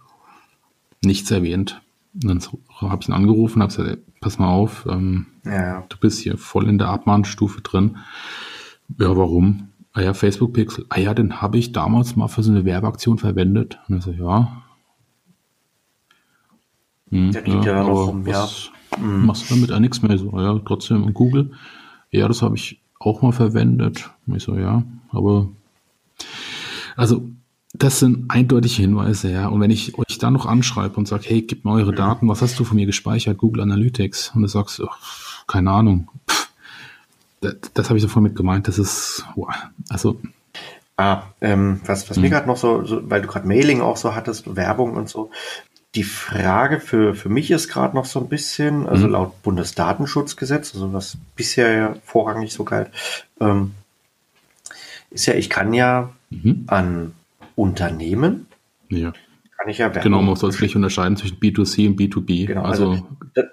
Nichts erwähnt. Und dann habe ich ihn angerufen, habe gesagt, pass mal auf, ähm, ja. du bist hier voll in der Abmahnstufe drin. Ja, warum? Ah ja, Facebook Pixel. Ah ja, den habe ich damals mal für so eine Werbeaktion verwendet. Und er so, ja. Hm, der liegt ja, ja noch rum, ja. Mhm. Machst du damit auch nichts mehr? So, ja, trotzdem. Und Google, ja, das habe ich auch mal verwendet. Ich so, ja, aber also das sind eindeutige Hinweise, ja. Und wenn ich euch dann noch anschreibe und sage, hey, gib mir eure. Daten, was hast du von mir gespeichert? Google Analytics. Und du sagst, oh, keine Ahnung. Pff, das, das habe ich sofort mit gemeint. Das ist, wow. also. Ah, ähm, was, was mir mhm. gerade noch so, so, weil du gerade Mailing auch so hattest, Werbung und so. Die Frage für, für mich ist gerade noch so ein bisschen, also mhm. laut Bundesdatenschutzgesetz, also was bisher ja vorrangig so galt, ähm, ist ja, ich kann ja mhm. an Unternehmen. Ja. Kann ich ja Werbung Genau, man soll vielleicht unterscheiden zwischen B2C und B2B. Genau, also, also das,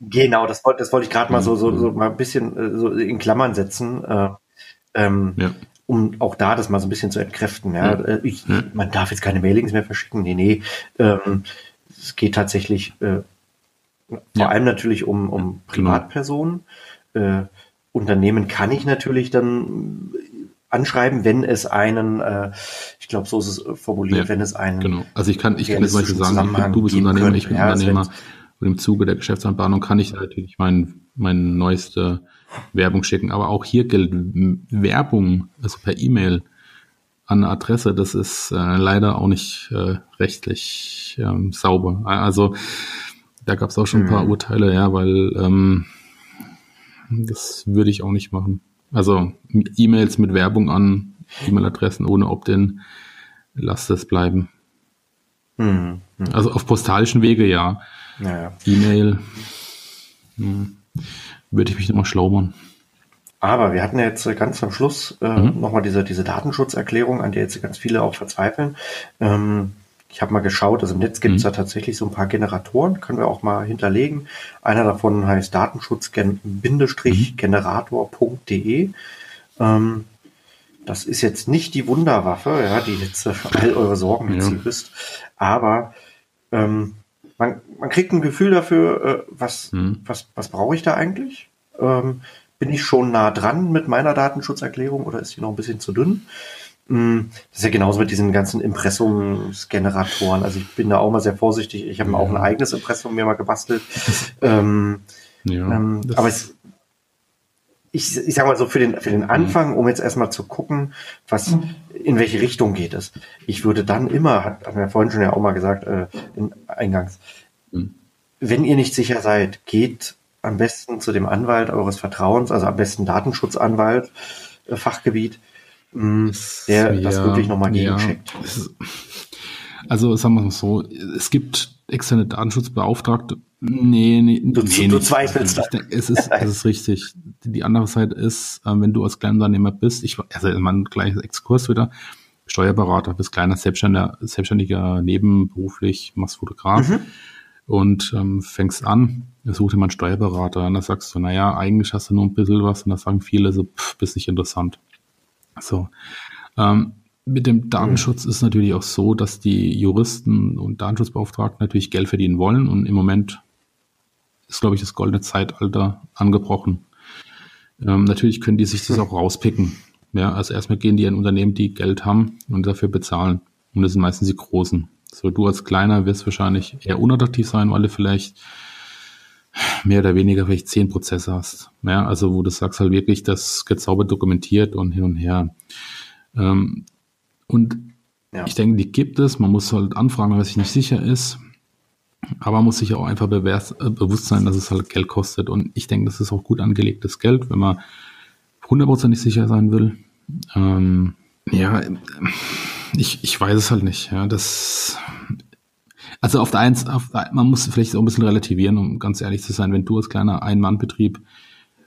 genau, das, das wollte ich gerade mal so, so, so mal ein bisschen äh, so in Klammern setzen. Äh, ähm, ja. um auch da das mal so ein bisschen zu entkräften. Ja, ja. Äh, ich, ja. Man darf jetzt keine Mailings mehr verschicken. Nee, nee. Ähm, es geht tatsächlich äh, vor allem natürlich um, um genau. Privatpersonen. Genau. Äh, Unternehmen kann ich natürlich dann anschreiben, wenn es einen, äh, ich glaube, so ist es formuliert, ja, wenn es einen. Genau. Also ich kann, ich kann jetzt zum Beispiel sagen, bin, du bist Unternehmer, können. ich bin ja, Unternehmer. Und im Zuge der Geschäftsanbahnung kann ich natürlich mein, meine neueste Werbung schicken. Aber auch hier gilt Werbung, also per E-Mail an eine Adresse, das ist äh, leider auch nicht äh, rechtlich ähm, sauber. Also da gab es auch schon ein paar mhm. Urteile, ja, weil ähm, das würde ich auch nicht machen. Also E-Mails mit Werbung an E-Mail-Adressen ohne Opt-in, lasst es bleiben. Mhm. Mhm. Also auf postalischen Wege ja. Naja. E-Mail hm, würde ich mich nochmal schlau machen. Aber wir hatten ja jetzt ganz am Schluss äh, mhm. nochmal diese, diese Datenschutzerklärung, an der jetzt ganz viele auch verzweifeln. Ähm, ich habe mal geschaut, also im Netz gibt es mhm. da tatsächlich so ein paar Generatoren, können wir auch mal hinterlegen. Einer davon heißt Datenschutz-generator.de. Ähm, das ist jetzt nicht die Wunderwaffe, ja, die jetzt für all eure Sorgen ja. ist, aber ähm, man, man kriegt ein Gefühl dafür, äh, was, mhm. was, was brauche ich da eigentlich? Ähm, bin ich schon nah dran mit meiner Datenschutzerklärung oder ist die noch ein bisschen zu dünn? Das ist ja genauso mit diesen ganzen Impressumsgeneratoren. Also ich bin da auch mal sehr vorsichtig. Ich habe ja. auch ein eigenes Impressum mir mal gebastelt. ähm, ja, ähm, aber es, ich, ich sag mal so, für den, für den Anfang, um jetzt erstmal zu gucken, was, in welche Richtung geht es. Ich würde dann immer, hat, hat mir vorhin schon ja auch mal gesagt, äh, in, eingangs, mhm. wenn ihr nicht sicher seid, geht am besten zu dem Anwalt eures Vertrauens, also am besten Datenschutzanwalt, äh, Fachgebiet, Der ja, das wirklich nochmal gegencheckt. Ja. Also sagen wir mal so, es gibt externe Datenschutzbeauftragte. Nee, nee, du, nee, du zweifelst. Ich denke, es ist, es ist richtig. Die andere Seite ist, äh, wenn du als Kleinunternehmer bist, ich, also mein gleiches Exkurs wieder, Steuerberater, bist kleiner Selbstständiger, Selbstständiger nebenberuflich, machst Fotograf mhm. und ähm, fängst an, such dir mal einen Steuerberater und dann sagst du, naja, eigentlich hast du nur ein bisschen was und dann sagen viele so, pff, bist nicht interessant. So. Ähm, mit dem Datenschutz ist natürlich auch so, dass die Juristen und Datenschutzbeauftragten natürlich Geld verdienen wollen und im Moment ist, glaube ich, das goldene Zeitalter angebrochen. Ähm, natürlich können die sich das auch rauspicken. Ja, also erstmal gehen die in Unternehmen, die Geld haben und dafür bezahlen. Und das sind meistens die Großen. So, du als Kleiner wirst wahrscheinlich eher unattraktiv sein, weil du vielleicht mehr oder weniger vielleicht zehn Prozesse hast. Ja, also wo du sagst halt wirklich, das gezaubert dokumentiert und hin und her. Ähm, und ja. ich denke, die gibt es. Man muss halt anfragen, wenn sich nicht sicher ist. Aber man muss sich auch einfach äh, bewusst sein, dass es halt Geld kostet. Und ich denke, das ist auch gut angelegtes Geld, wenn man hundertprozentig sicher sein will. Ähm, ja, ich, ich weiß es halt nicht. Ja, das, also auf der eins, auf, man muss vielleicht auch ein bisschen relativieren, um ganz ehrlich zu sein. Wenn du als kleiner Ein-Mann-Betrieb,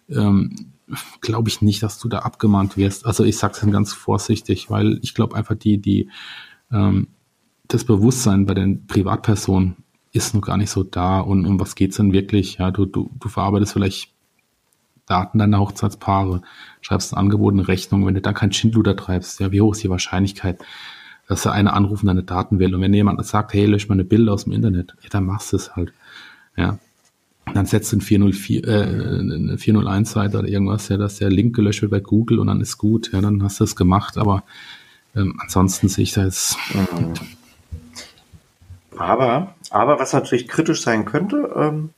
ähm, glaube ich nicht, dass du da abgemahnt wirst. Also ich sage es ganz vorsichtig, weil ich glaube einfach die, die, ähm, das Bewusstsein bei den Privatpersonen ist noch gar nicht so da und um was geht's denn wirklich? Ja, du, du, du verarbeitest vielleicht Daten deiner Hochzeitspaare, schreibst ein Angebot, eine Rechnung, wenn du da kein Schindluder treibst, ja, wie hoch ist die Wahrscheinlichkeit, dass er eine anrufen deine Daten will? Und wenn jemand sagt, hey, lösch mal eine Bilder aus dem Internet, ja, dann machst du es halt. Ja. dann setzt du ein 404, äh, eine 401-Seite oder irgendwas, ja, dass der Link gelöscht wird bei Google und dann ist gut, ja, dann hast du es gemacht, aber ähm, ansonsten sehe ich da jetzt. Aber, aber was natürlich kritisch sein könnte, ähm,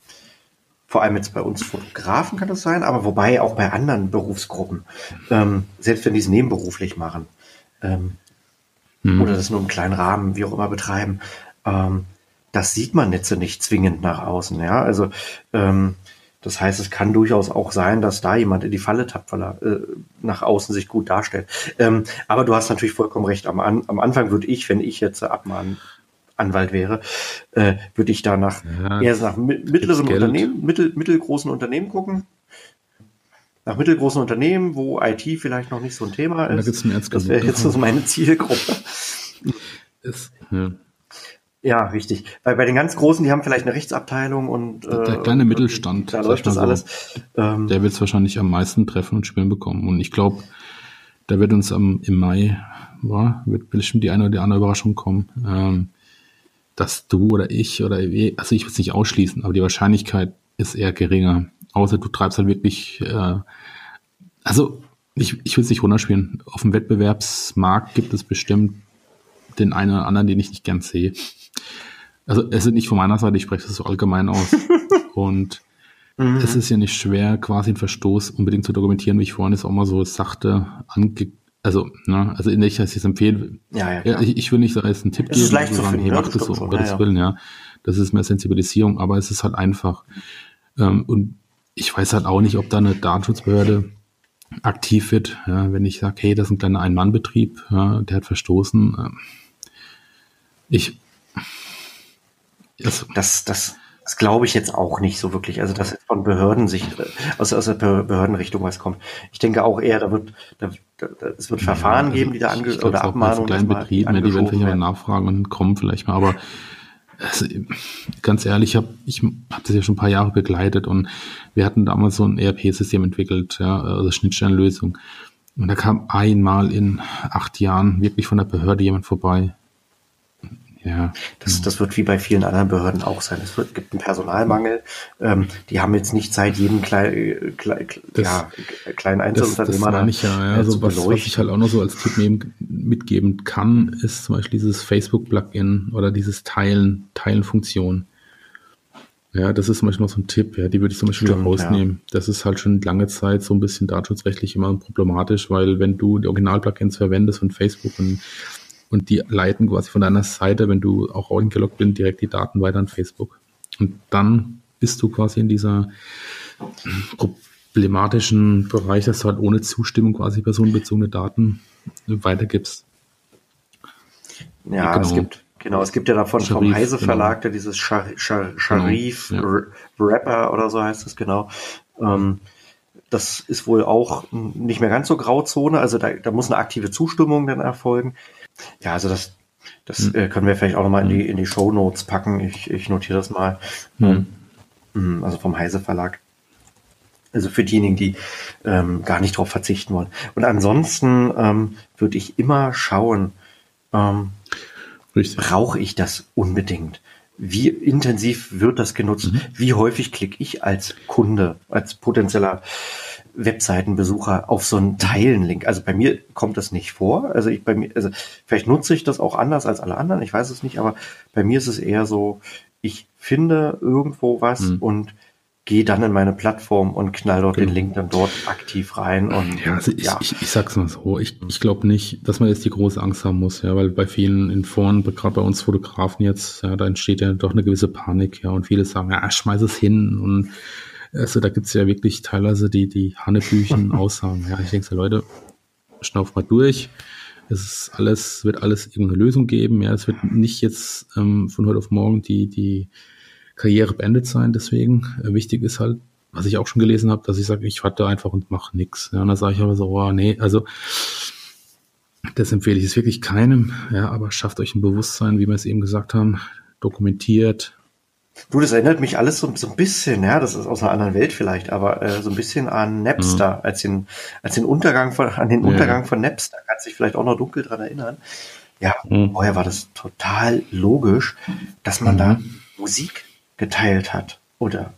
vor allem jetzt bei uns Fotografen kann das sein, aber wobei auch bei anderen Berufsgruppen, ähm, selbst wenn die es nebenberuflich machen ähm, mhm. oder das nur im kleinen Rahmen, wie auch immer betreiben, ähm, das sieht man jetzt nicht zwingend nach außen. Ja, also ähm, das heißt, es kann durchaus auch sein, dass da jemand in die Falle tappt, weil er äh, nach außen sich gut darstellt. Ähm, aber du hast natürlich vollkommen recht. Am, am Anfang würde ich, wenn ich jetzt abmahnen Anwalt wäre, äh, würde ich da nach ja, eher nach mittleren Unternehmen, mittel, mittelgroßen Unternehmen gucken. Nach mittelgroßen Unternehmen, wo IT vielleicht noch nicht so ein Thema ist. Da gibt's einen das wäre jetzt so meine Zielgruppe. Ist, ja. ja. richtig. Weil bei den ganz Großen, die haben vielleicht eine Rechtsabteilung und der, der kleine äh, Mittelstand, da läuft das so, alles. Ähm, der wird es wahrscheinlich am meisten treffen und spielen bekommen. Und ich glaube, da wird uns am, im Mai, ja, wird bestimmt die eine oder die andere Überraschung kommen. Ähm, dass du oder ich oder also ich will es nicht ausschließen, aber die Wahrscheinlichkeit ist eher geringer. Außer du treibst halt wirklich, äh, also ich, ich will es nicht runterspielen. Auf dem Wettbewerbsmarkt gibt es bestimmt den einen oder anderen, den ich nicht gern sehe. Also es ist nicht von meiner Seite, ich spreche das so allgemein aus. Und mhm. es ist ja nicht schwer, quasi einen Verstoß unbedingt zu dokumentieren, wie ich vorhin es auch mal so sachte ange also, ne, also in ich es empfehle. Ja, ja, ich, ich, will nicht so als einen Tipp es geben, leicht zu sagen, hey, mach das so, um Gottes ja, Willen, ja. Das ist mehr Sensibilisierung, aber es ist halt einfach. Ähm, und ich weiß halt auch nicht, ob da eine Datenschutzbehörde aktiv wird, ja, wenn ich sage, hey, das ist ein kleiner Ein-Mann-Betrieb, ja, der hat verstoßen. Ähm, ich. Also, das, das, das glaube ich jetzt auch nicht so wirklich. Also, dass von Behördensicht, aus, aus der Behördenrichtung was kommt. Ich denke auch eher, da wird, da, da, es wird Verfahren ja, also geben, die da ange oder Abmahnungen. kleinen Betrieben, die werden vielleicht mal nachfragen und kommen vielleicht mal, aber also, ganz ehrlich, ich habe ich hab das ja schon ein paar Jahre begleitet und wir hatten damals so ein ERP-System entwickelt, ja, also Schnittstellenlösung. Und da kam einmal in acht Jahren wirklich von der Behörde jemand vorbei ja. Das, das wird wie bei vielen anderen Behörden auch sein. Es wird, gibt einen Personalmangel. Ähm, die haben jetzt nicht Zeit, jeden klein, klein, das, ja, kleinen Einzelunternehmer das, das ich ja, ja. Also was, was, ich halt auch noch so als Tipp nehmen, mitgeben kann, ist zum Beispiel dieses Facebook-Plugin oder dieses Teilen, Teilen-Funktion. Ja, das ist zum Beispiel noch so ein Tipp, ja, die würde ich zum Beispiel Stimmt, rausnehmen. Ja. Das ist halt schon lange Zeit so ein bisschen datenschutzrechtlich immer problematisch, weil wenn du die Original-Plugins verwendest von Facebook und und die leiten quasi von deiner Seite, wenn du auch eingeloggt bist, direkt die Daten weiter an Facebook. Und dann bist du quasi in dieser problematischen Bereich, dass du halt ohne Zustimmung quasi personenbezogene Daten weitergibst. Ja, genau. es gibt Genau, es gibt ja davon Sharif, vom Heise genau. Verlag, der dieses Char Char Sharif genau, ja. Rapper oder so heißt es genau. Ähm, das ist wohl auch nicht mehr ganz so Grauzone, also da, da muss eine aktive Zustimmung dann erfolgen. Ja, also das, das hm. äh, können wir vielleicht auch nochmal in die, hm. in die Show Notes packen. Ich, ich notiere das mal. Hm. Ähm, also vom Heise Verlag. Also für diejenigen, die ähm, gar nicht darauf verzichten wollen. Und ansonsten ähm, würde ich immer schauen, ähm, brauche ich das unbedingt? Wie intensiv wird das genutzt? Mhm. Wie häufig klicke ich als Kunde, als potenzieller Webseitenbesucher auf so einen Teilen-Link? Also bei mir kommt das nicht vor. Also ich bei mir, also vielleicht nutze ich das auch anders als alle anderen. Ich weiß es nicht, aber bei mir ist es eher so, ich finde irgendwo was mhm. und gehe dann in meine Plattform und knall dort genau. den Link dann dort aktiv rein. Und, ja, also ich, ja. ich, ich sag's mal so, ich, ich glaube nicht, dass man jetzt die große Angst haben muss, ja, weil bei vielen in Foren, gerade bei uns Fotografen jetzt, ja, da entsteht ja doch eine gewisse Panik, ja, und viele sagen, ja, schmeiß es hin und also da gibt's ja wirklich teilweise die, die Hannebüchen Aussagen. Ja, ich denke so, Leute, schnauf mal durch. Es ist alles, wird alles irgendeine Lösung geben. Ja, es wird nicht jetzt ähm, von heute auf morgen die, die Karriere beendet sein. Deswegen äh, wichtig ist halt, was ich auch schon gelesen habe, dass ich sage, ich warte einfach und mache nichts. Ja, und dann sage ich aber so, oh, nee, also das empfehle ich es wirklich keinem. Ja, aber schafft euch ein Bewusstsein, wie wir es eben gesagt haben, dokumentiert. Du, das erinnert mich alles so, so ein bisschen, ja, das ist aus einer anderen Welt vielleicht, aber äh, so ein bisschen an Napster, mhm. als den, als den Untergang von, an den Untergang ja. von Napster, kannst dich vielleicht auch noch dunkel dran erinnern. Ja, mhm. vorher war das total logisch, dass man mhm. da Musik geteilt hat oder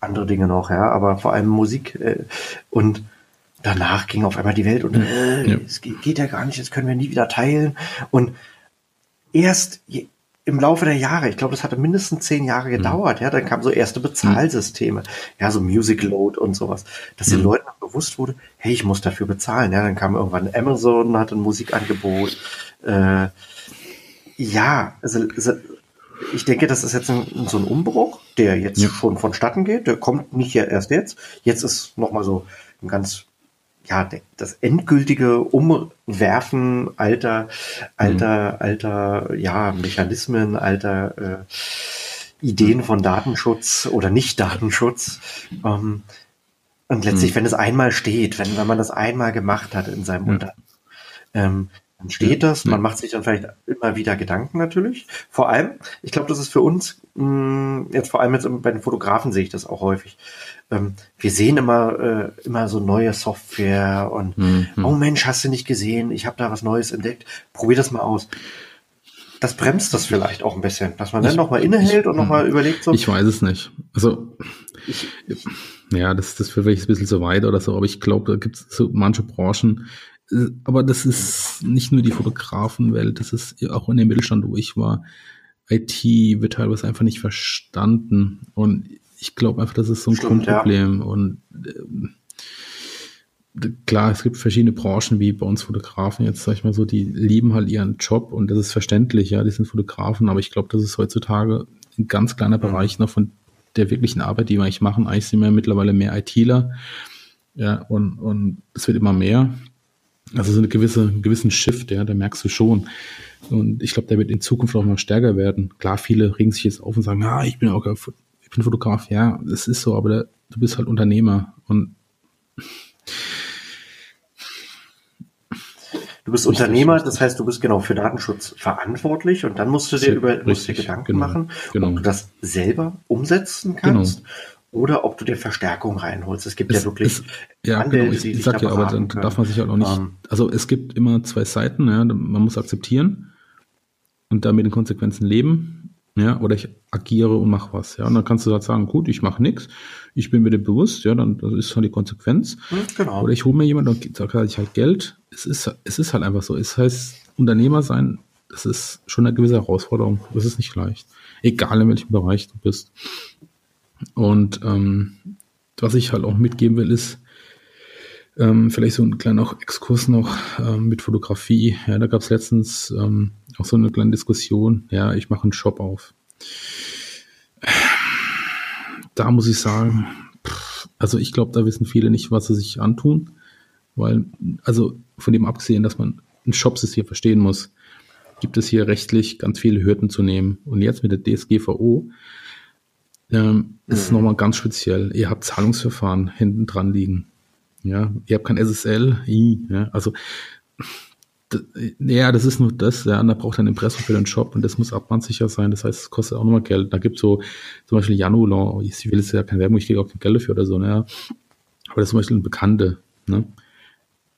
andere Dinge noch, ja, aber vor allem Musik äh, und danach ging auf einmal die Welt und äh, ja. es geht, geht, ja gar nicht, das können wir nie wieder teilen und erst je, im Laufe der Jahre, ich glaube, das hatte mindestens zehn Jahre gedauert, mhm. ja, dann kamen so erste Bezahlsysteme, ja, so Music Load und sowas, dass den mhm. Leuten bewusst wurde, hey, ich muss dafür bezahlen, ja, dann kam irgendwann Amazon, hatte ein Musikangebot, äh, ja, also, also ich denke, das ist jetzt ein, so ein Umbruch, der jetzt ja. schon vonstatten geht. Der kommt nicht erst jetzt. Jetzt ist nochmal so ein ganz, ja, das endgültige Umwerfen alter, alter, mhm. alter, ja, Mechanismen, alter äh, Ideen von Datenschutz oder Nicht-Datenschutz. Ähm, und letztlich, mhm. wenn es einmal steht, wenn, wenn man das einmal gemacht hat in seinem ja. Unternehmen, ähm, dann steht das, man macht sich dann vielleicht immer wieder Gedanken natürlich. Vor allem, ich glaube, das ist für uns, mh, mm, jetzt vor allem jetzt bei den Fotografen sehe ich das auch häufig. Ähm, wir sehen immer, äh, immer so neue Software und mhm. oh Mensch, hast du nicht gesehen, ich habe da was Neues entdeckt, probier das mal aus. Das bremst das vielleicht auch ein bisschen, dass man dann nochmal innehält und nochmal überlegt so. Ich weiß es nicht. Also, ich, ja, das, das führt vielleicht ein bisschen zu weit oder so, aber ich glaube, da gibt es so manche Branchen, aber das ist nicht nur die Fotografenwelt, das ist auch in dem Mittelstand, wo ich war. IT wird teilweise einfach nicht verstanden. Und ich glaube einfach, das ist so ein Stimmt, Grundproblem. Ja. Und äh, klar, es gibt verschiedene Branchen, wie bei uns Fotografen, jetzt sag ich mal so, die lieben halt ihren Job und das ist verständlich, ja, die sind Fotografen, aber ich glaube, das ist heutzutage ein ganz kleiner Bereich noch von der wirklichen Arbeit, die wir eigentlich machen. Eigentlich sind wir mittlerweile mehr ITler. Ja, und, und es wird immer mehr. Also so eine gewisse, einen gewissen Shift, ja, da merkst du schon. Und ich glaube, der wird in Zukunft auch noch stärker werden. Klar, viele regen sich jetzt auf und sagen, ja, ich bin auch, ich bin Fotograf, ja, das ist so, aber der, du bist halt Unternehmer und Du bist Unternehmer, das heißt, du bist genau für Datenschutz verantwortlich und dann musst du dir über musst dir Gedanken genau, machen, genau. ob du das selber umsetzen kannst genau oder ob du dir Verstärkung reinholst. Es gibt es, ja wirklich es, ja, Anwälte, genau. ich, ich sag ja, aber dann können. darf man sich halt auch nicht. Um, also es gibt immer zwei Seiten, ja, man muss akzeptieren und damit den Konsequenzen leben. Ja, oder ich agiere und mache was. Ja, und dann kannst du halt sagen, gut, ich mache nichts, ich bin mir dem bewusst, ja, dann das ist halt die Konsequenz. Hm, genau. Oder ich hole mir jemanden und sage ich halt Geld. Es ist, es ist halt einfach so. Es heißt, Unternehmer sein, das ist schon eine gewisse Herausforderung. Das ist nicht leicht. Egal in welchem Bereich du bist. Und ähm, was ich halt auch mitgeben will, ist ähm, vielleicht so ein kleiner Exkurs noch ähm, mit Fotografie. Ja, da gab es letztens ähm, auch so eine kleine Diskussion. Ja, ich mache einen Shop auf. Da muss ich sagen, pff, also ich glaube, da wissen viele nicht, was sie sich antun, weil, also von dem abgesehen, dass man ein Shopsystem verstehen muss, gibt es hier rechtlich ganz viele Hürden zu nehmen. Und jetzt mit der DSGVO ähm, ist mhm. nochmal ganz speziell. Ihr habt Zahlungsverfahren hinten dran liegen. Ja, ihr habt kein SSL, I, ja, also ja, das ist nur das, ja, und da braucht ein Impressum für den Shop und das muss abwandsicher sein, das heißt, es kostet auch nochmal Geld. Da gibt so zum Beispiel Janulon, ich will jetzt ja keine Werbung, ich kriege auch kein Geld dafür oder so, ne, aber das ist zum Beispiel ein Bekannte, ne.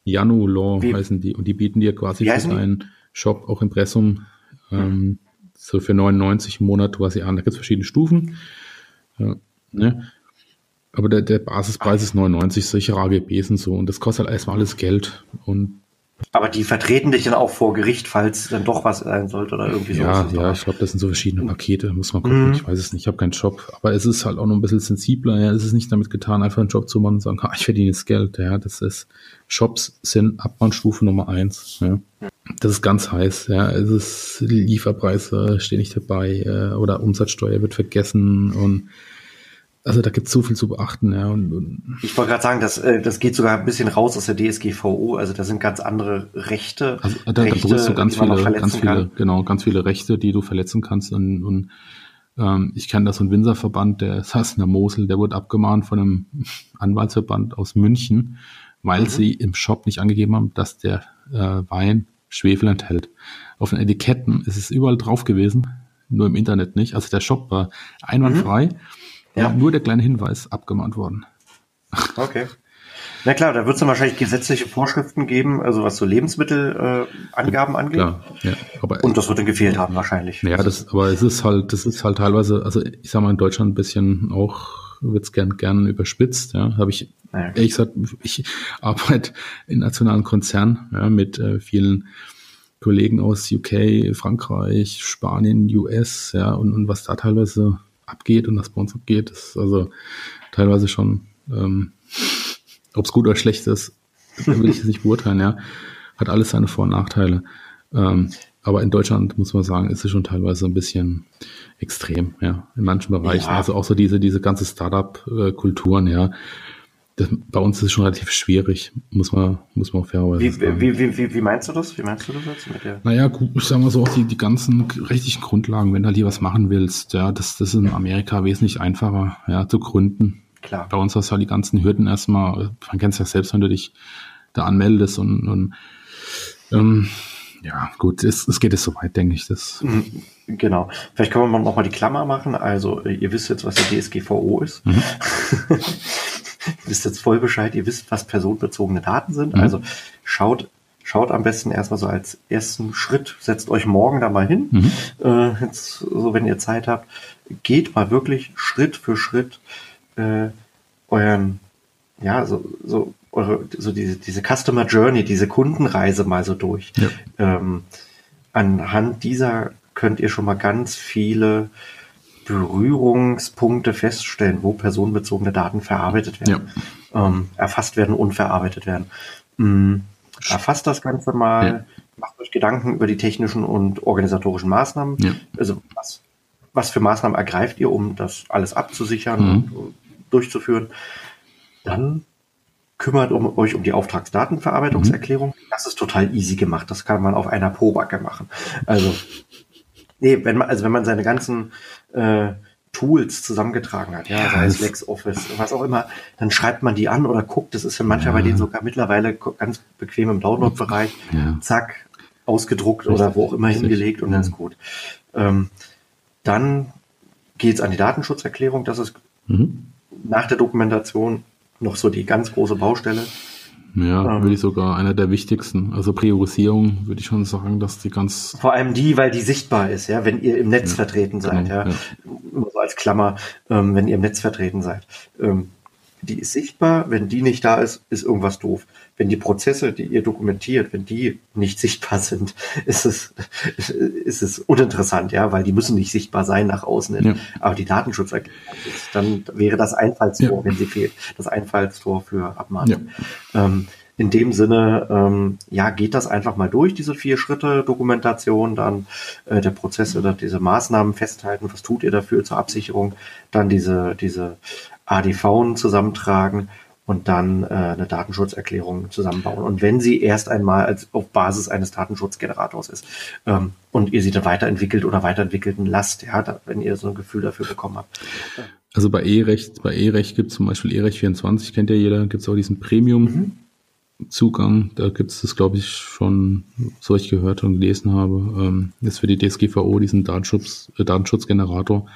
Janulon heißen die und die bieten dir quasi für deinen Shop auch Impressum ähm, so für 99 im Monat quasi an. Da gibt es verschiedene Stufen. Ja, ne? Aber der, der Basispreis ist 99, solche AGBs und so. Und das kostet halt erstmal alles Geld. Und aber die vertreten dich dann auch vor Gericht, falls dann doch was sein sollte oder irgendwie so. Ja, ja, ich glaube, das sind so verschiedene Pakete, muss man gucken. Mhm. Ich weiß es nicht, ich habe keinen Job. Aber es ist halt auch noch ein bisschen sensibler. Ja, es ist nicht damit getan, einfach einen Job zu machen und sagen, ah, ich verdiene jetzt Geld. Ja, das ist, Shops sind Abmannstufe Nummer eins. Ja. Das ist ganz heiß. Ja, es ist Lieferpreise stehen nicht dabei äh, oder Umsatzsteuer wird vergessen und also da gibt es so viel zu beachten, ja. Und, und ich wollte gerade sagen, das, äh, das geht sogar ein bisschen raus aus der DSGVO, also da sind ganz andere Rechte. Also da, Rechte, da berührst du ganz viele, ganz viele, kann. genau, ganz viele Rechte, die du verletzen kannst. Und, und ähm, ich kenne da so einen Winzerverband, der saß in der Mosel, der wurde abgemahnt von einem Anwaltsverband aus München, weil mhm. sie im Shop nicht angegeben haben, dass der äh, Wein Schwefel enthält. Auf den Etiketten ist es überall drauf gewesen, nur im Internet nicht. Also der Shop war einwandfrei. Mhm ja. Nur der kleine Hinweis abgemahnt worden. Okay. Na klar, da wird es dann wahrscheinlich gesetzliche Vorschriften geben, also was so Lebensmittelangaben äh, angeht. Klar, ja, aber, Und das wird dann gefehlt haben wahrscheinlich. Ja, das, aber es ist halt, das ist halt teilweise, also ich sag mal in Deutschland ein bisschen auch wird's gern gern überspitzt. Ja, habe ich ja, ehrlich gesagt, ich arbeite in nationalen Konzernen ja, mit äh, vielen Kollegen aus UK, Frankreich, Spanien, US, ja, und, und was da teilweise abgeht und was bei uns abgeht, ist also teilweise schon, ähm, ob es gut oder schlecht ist, will ich es nicht beurteilen, ja. Hat alles seine Vor- und Nachteile. Ähm, aber in Deutschland muss man sagen, ist es schon teilweise ein bisschen extrem, ja, in manchen Bereichen. Ja. Also auch so diese, diese ganze Startup-Kulturen, ja das, bei uns ist es schon relativ schwierig, muss man, muss man auch fairerweise wie, sagen. Wie, wie, wie, wie meinst du das? Wie meinst du das jetzt mit der? Naja, ich sag mal so, auch die, die ganzen rechtlichen Grundlagen, wenn du halt hier was machen willst, ja, das, das ist in Amerika wesentlich einfacher, ja, zu gründen. Klar. Bei uns hast du halt die ganzen Hürden erstmal, man kennt es ja selbst, wenn du dich da anmeldest und, und ähm, ja, gut, es, es geht es soweit, denke ich. Das. Mhm, genau. Vielleicht können wir noch mal die Klammer machen. Also, ihr wisst jetzt, was die DSGVO ist. Mhm. ihr wisst jetzt voll Bescheid, ihr wisst, was personenbezogene Daten sind. Mhm. Also schaut, schaut am besten erstmal so als ersten Schritt, setzt euch morgen da mal hin, mhm. äh, jetzt, so wenn ihr Zeit habt, geht mal wirklich Schritt für Schritt äh, euren, ja, so, so eure, so diese, diese Customer Journey, diese Kundenreise mal so durch. Ja. Ähm, anhand dieser könnt ihr schon mal ganz viele Berührungspunkte feststellen, wo personenbezogene Daten verarbeitet werden, ja. ähm, erfasst werden und verarbeitet werden. Ähm, erfasst das Ganze mal, ja. macht euch Gedanken über die technischen und organisatorischen Maßnahmen. Ja. Also was, was für Maßnahmen ergreift ihr, um das alles abzusichern mhm. und durchzuführen. Dann kümmert um, euch um die Auftragsdatenverarbeitungserklärung. Mhm. Das ist total easy gemacht. Das kann man auf einer Pobacke machen. Also Nee, wenn man, also wenn man seine ganzen äh, Tools zusammengetragen hat, ja, sei es LexOffice, was auch immer, dann schreibt man die an oder guckt. Das ist ja manchmal ja. bei denen sogar mittlerweile ganz bequem im Download-Bereich. Ja. Zack, ausgedruckt Richtig. oder wo auch immer Richtig. hingelegt und dann ist gut. Ähm, dann geht's an die Datenschutzerklärung. Das ist mhm. nach der Dokumentation noch so die ganz große Baustelle. Ja, ähm, würde ich sogar einer der wichtigsten. Also Priorisierung würde ich schon sagen, dass die ganz. Vor allem die, weil die sichtbar ist, ja, wenn ihr im Netz ja, vertreten seid, genau, ja. ja. so als Klammer, ähm, wenn ihr im Netz vertreten seid. Ähm, die ist sichtbar, wenn die nicht da ist, ist irgendwas doof. Wenn die Prozesse, die ihr dokumentiert, wenn die nicht sichtbar sind, ist es, ist es uninteressant, ja, weil die müssen nicht sichtbar sein nach außen hin. Ja. Aber die Datenschutzerklärung dann wäre das Einfallstor, ja. wenn sie fehlt, das Einfallstor für Abmahnung. Ja. Ähm, in dem Sinne, ähm, ja, geht das einfach mal durch, diese vier Schritte Dokumentation, dann äh, der Prozess oder diese Maßnahmen festhalten, was tut ihr dafür zur Absicherung, dann diese, diese ADV zusammentragen und dann äh, eine Datenschutzerklärung zusammenbauen. Und wenn sie erst einmal als auf Basis eines Datenschutzgenerators ist ähm, und ihr sie dann weiterentwickelt oder weiterentwickelten lasst, ja, da, wenn ihr so ein Gefühl dafür bekommen habt. Also bei E-Recht, bei E-Recht gibt es zum Beispiel E-Recht 24, kennt ja jeder, gibt es auch diesen Premium. Mhm. Da gibt es das, glaube ich, schon, so ich gehört und gelesen habe, ähm, ist für die DSGVO diesen Datenschutz, äh, Datenschutzgenerator.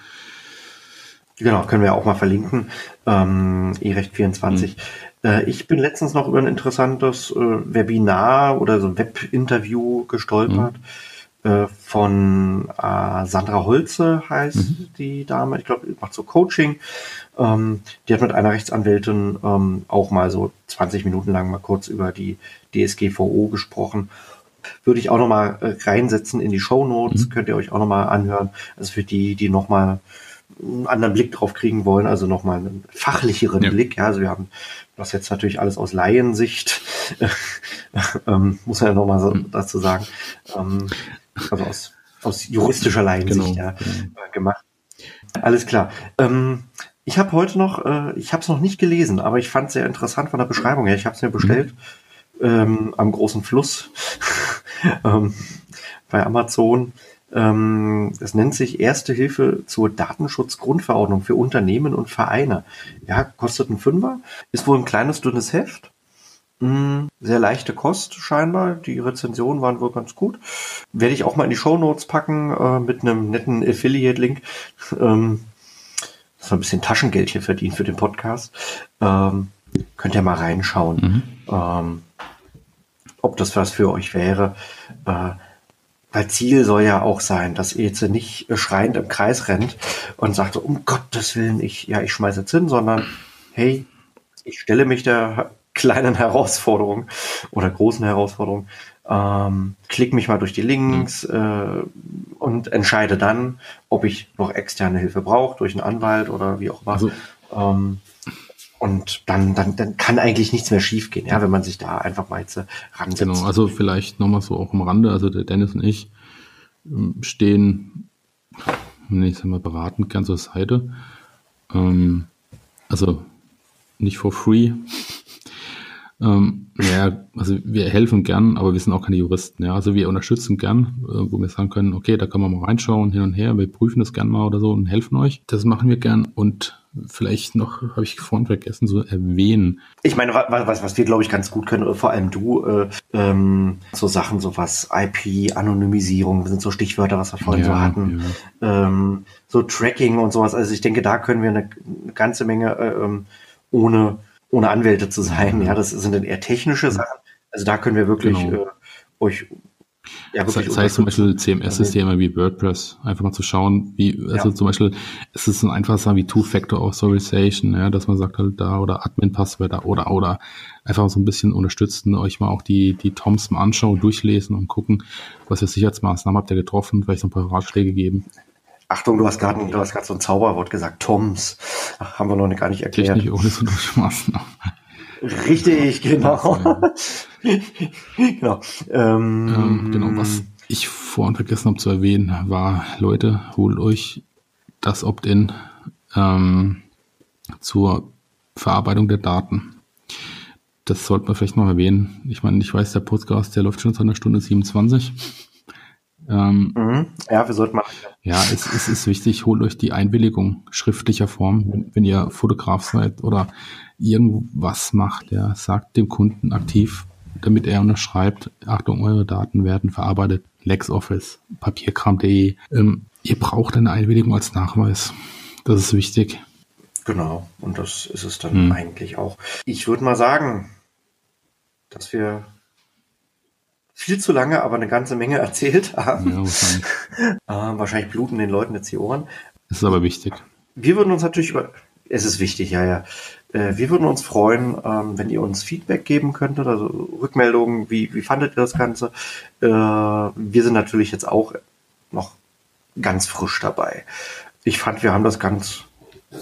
Genau, können wir auch mal verlinken. Ähm, E-Recht24. Mhm. Äh, ich bin letztens noch über ein interessantes äh, Webinar oder so ein Webinterview gestolpert. Mhm. äh, von äh, Sandra Holze heißt mhm. die Dame. Ich glaube, macht so Coaching. Ähm, die hat mit einer Rechtsanwältin ähm, auch mal so 20 Minuten lang mal kurz über die DSGVO gesprochen. Würde ich auch noch mal äh, reinsetzen in die Show Notes. Mhm. Könnt ihr euch auch noch mal anhören. Also für die, die noch mal einen anderen Blick drauf kriegen wollen, also nochmal einen fachlicheren ja. Blick. Ja, also wir haben das jetzt natürlich alles aus Laiensicht, ähm, muss man ja nochmal so mhm. dazu sagen, ähm, also aus, aus juristischer Laiensicht genau, ja, genau. Äh, gemacht. Alles klar. Ähm, ich habe heute noch, äh, ich habe es noch nicht gelesen, aber ich fand es sehr interessant von der Beschreibung her. Ich habe es mir bestellt mhm. am großen Fluss ähm, bei Amazon. Ähm, es nennt sich Erste Hilfe zur Datenschutzgrundverordnung für Unternehmen und Vereine. Ja, kostet ein Fünfer, ist wohl ein kleines, dünnes Heft. Hm, sehr leichte Kost scheinbar. Die Rezensionen waren wohl ganz gut. Werde ich auch mal in die Show Notes packen äh, mit einem netten Affiliate-Link. Ähm, dass wir ein bisschen Taschengeld hier verdienen für den Podcast. Ähm, könnt ihr mal reinschauen, mhm. ähm, ob das was für euch wäre. Äh, weil Ziel soll ja auch sein, dass ihr jetzt nicht schreiend im Kreis rennt und sagt, um Gottes Willen, ich, ja, ich schmeiße jetzt hin, sondern hey, ich stelle mich der kleinen Herausforderung oder großen Herausforderung, ähm, klick mich mal durch die Links mhm. äh, und entscheide dann, ob ich noch externe Hilfe brauche, durch einen Anwalt oder wie auch immer. Also, ähm, und dann, dann, dann kann eigentlich nichts mehr schiefgehen, ja, wenn man sich da einfach mal jetzt ransetzt. Genau, also vielleicht nochmal so auch am Rande, also der Dennis und ich ähm, stehen, ich sag mal, beratend ganz zur Seite. Ähm, also nicht for free, ähm, ja, also wir helfen gern, aber wir sind auch keine Juristen. Ja, also wir unterstützen gern, äh, wo wir sagen können, okay, da kann man mal reinschauen, hin und her, wir prüfen das gern mal oder so und helfen euch. Das machen wir gern und vielleicht noch, habe ich vorhin vergessen zu erwähnen. Ich meine, was, was wir, glaube ich, ganz gut können, vor allem du, äh, ähm, so Sachen, so was IP, Anonymisierung, sind so Stichwörter, was wir vorhin ja, so hatten, ja. ähm, so Tracking und sowas. Also ich denke, da können wir eine, eine ganze Menge äh, ähm, ohne ohne Anwälte zu sein. Ja, das sind dann eher technische Sachen. Also da können wir wirklich genau. äh, euch ja, das heißt zum Beispiel CMS-Systeme wie WordPress, einfach mal zu schauen, wie, also ja. zum Beispiel, es ist ein einfaches Sachen wie Two-Factor Authorization, ja, dass man sagt halt da oder Admin-Passwörter oder oder einfach so ein bisschen unterstützen, euch mal auch die, die Toms mal anschauen, durchlesen und gucken, was für Sicherheitsmaßnahmen habt ihr getroffen, vielleicht so ein paar Ratschläge geben. Achtung, du hast gerade du hast gerade so ein Zauberwort gesagt, Toms. Ach, haben wir noch gar nicht erklärt. Technisch ohne so Maßnahmen. Richtig, genau. genau. Ähm, ähm, genau. Was ich vorhin vergessen habe zu erwähnen, war, Leute, holt euch das Opt-in ähm, zur Verarbeitung der Daten. Das sollte man vielleicht noch erwähnen. Ich meine, ich weiß, der Podcast, der läuft schon seit einer Stunde 27. Ähm, mhm. Ja, wir sollten mal. Ja, es, es, ist wichtig, holt euch die Einwilligung schriftlicher Form, wenn, wenn, ihr Fotograf seid oder irgendwas macht, ja, sagt dem Kunden aktiv, damit er unterschreibt, Achtung, eure Daten werden verarbeitet, LexOffice, papierkram.de. Ähm, ihr braucht eine Einwilligung als Nachweis. Das ist wichtig. Genau, und das ist es dann mhm. eigentlich auch. Ich würde mal sagen, dass wir viel zu lange, aber eine ganze Menge erzählt haben. Ja, wahrscheinlich. äh, wahrscheinlich bluten den Leuten jetzt die Ohren. Das ist aber wichtig. Wir würden uns natürlich über, es ist wichtig, ja, ja. Äh, wir würden uns freuen, ähm, wenn ihr uns Feedback geben könntet, also Rückmeldungen, wie, wie fandet ihr das Ganze? Äh, wir sind natürlich jetzt auch noch ganz frisch dabei. Ich fand, wir haben das ganz,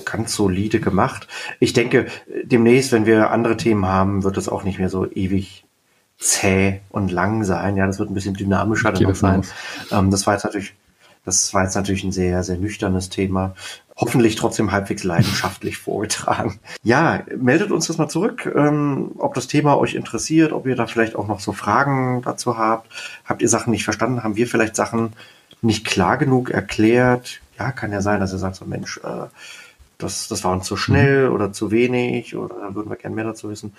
ganz solide gemacht. Ich denke, demnächst, wenn wir andere Themen haben, wird es auch nicht mehr so ewig zäh und lang sein. Ja, das wird ein bisschen dynamischer dann sein. Ähm, das war jetzt natürlich, das war jetzt natürlich ein sehr, sehr nüchternes Thema. Hoffentlich trotzdem halbwegs leidenschaftlich vorgetragen. Ja, meldet uns das mal zurück, ähm, ob das Thema euch interessiert, ob ihr da vielleicht auch noch so Fragen dazu habt. Habt ihr Sachen nicht verstanden? Haben wir vielleicht Sachen nicht klar genug erklärt? Ja, kann ja sein, dass ihr sagt so, Mensch, äh, das, das war uns zu schnell mhm. oder zu wenig oder da würden wir gerne mehr dazu wissen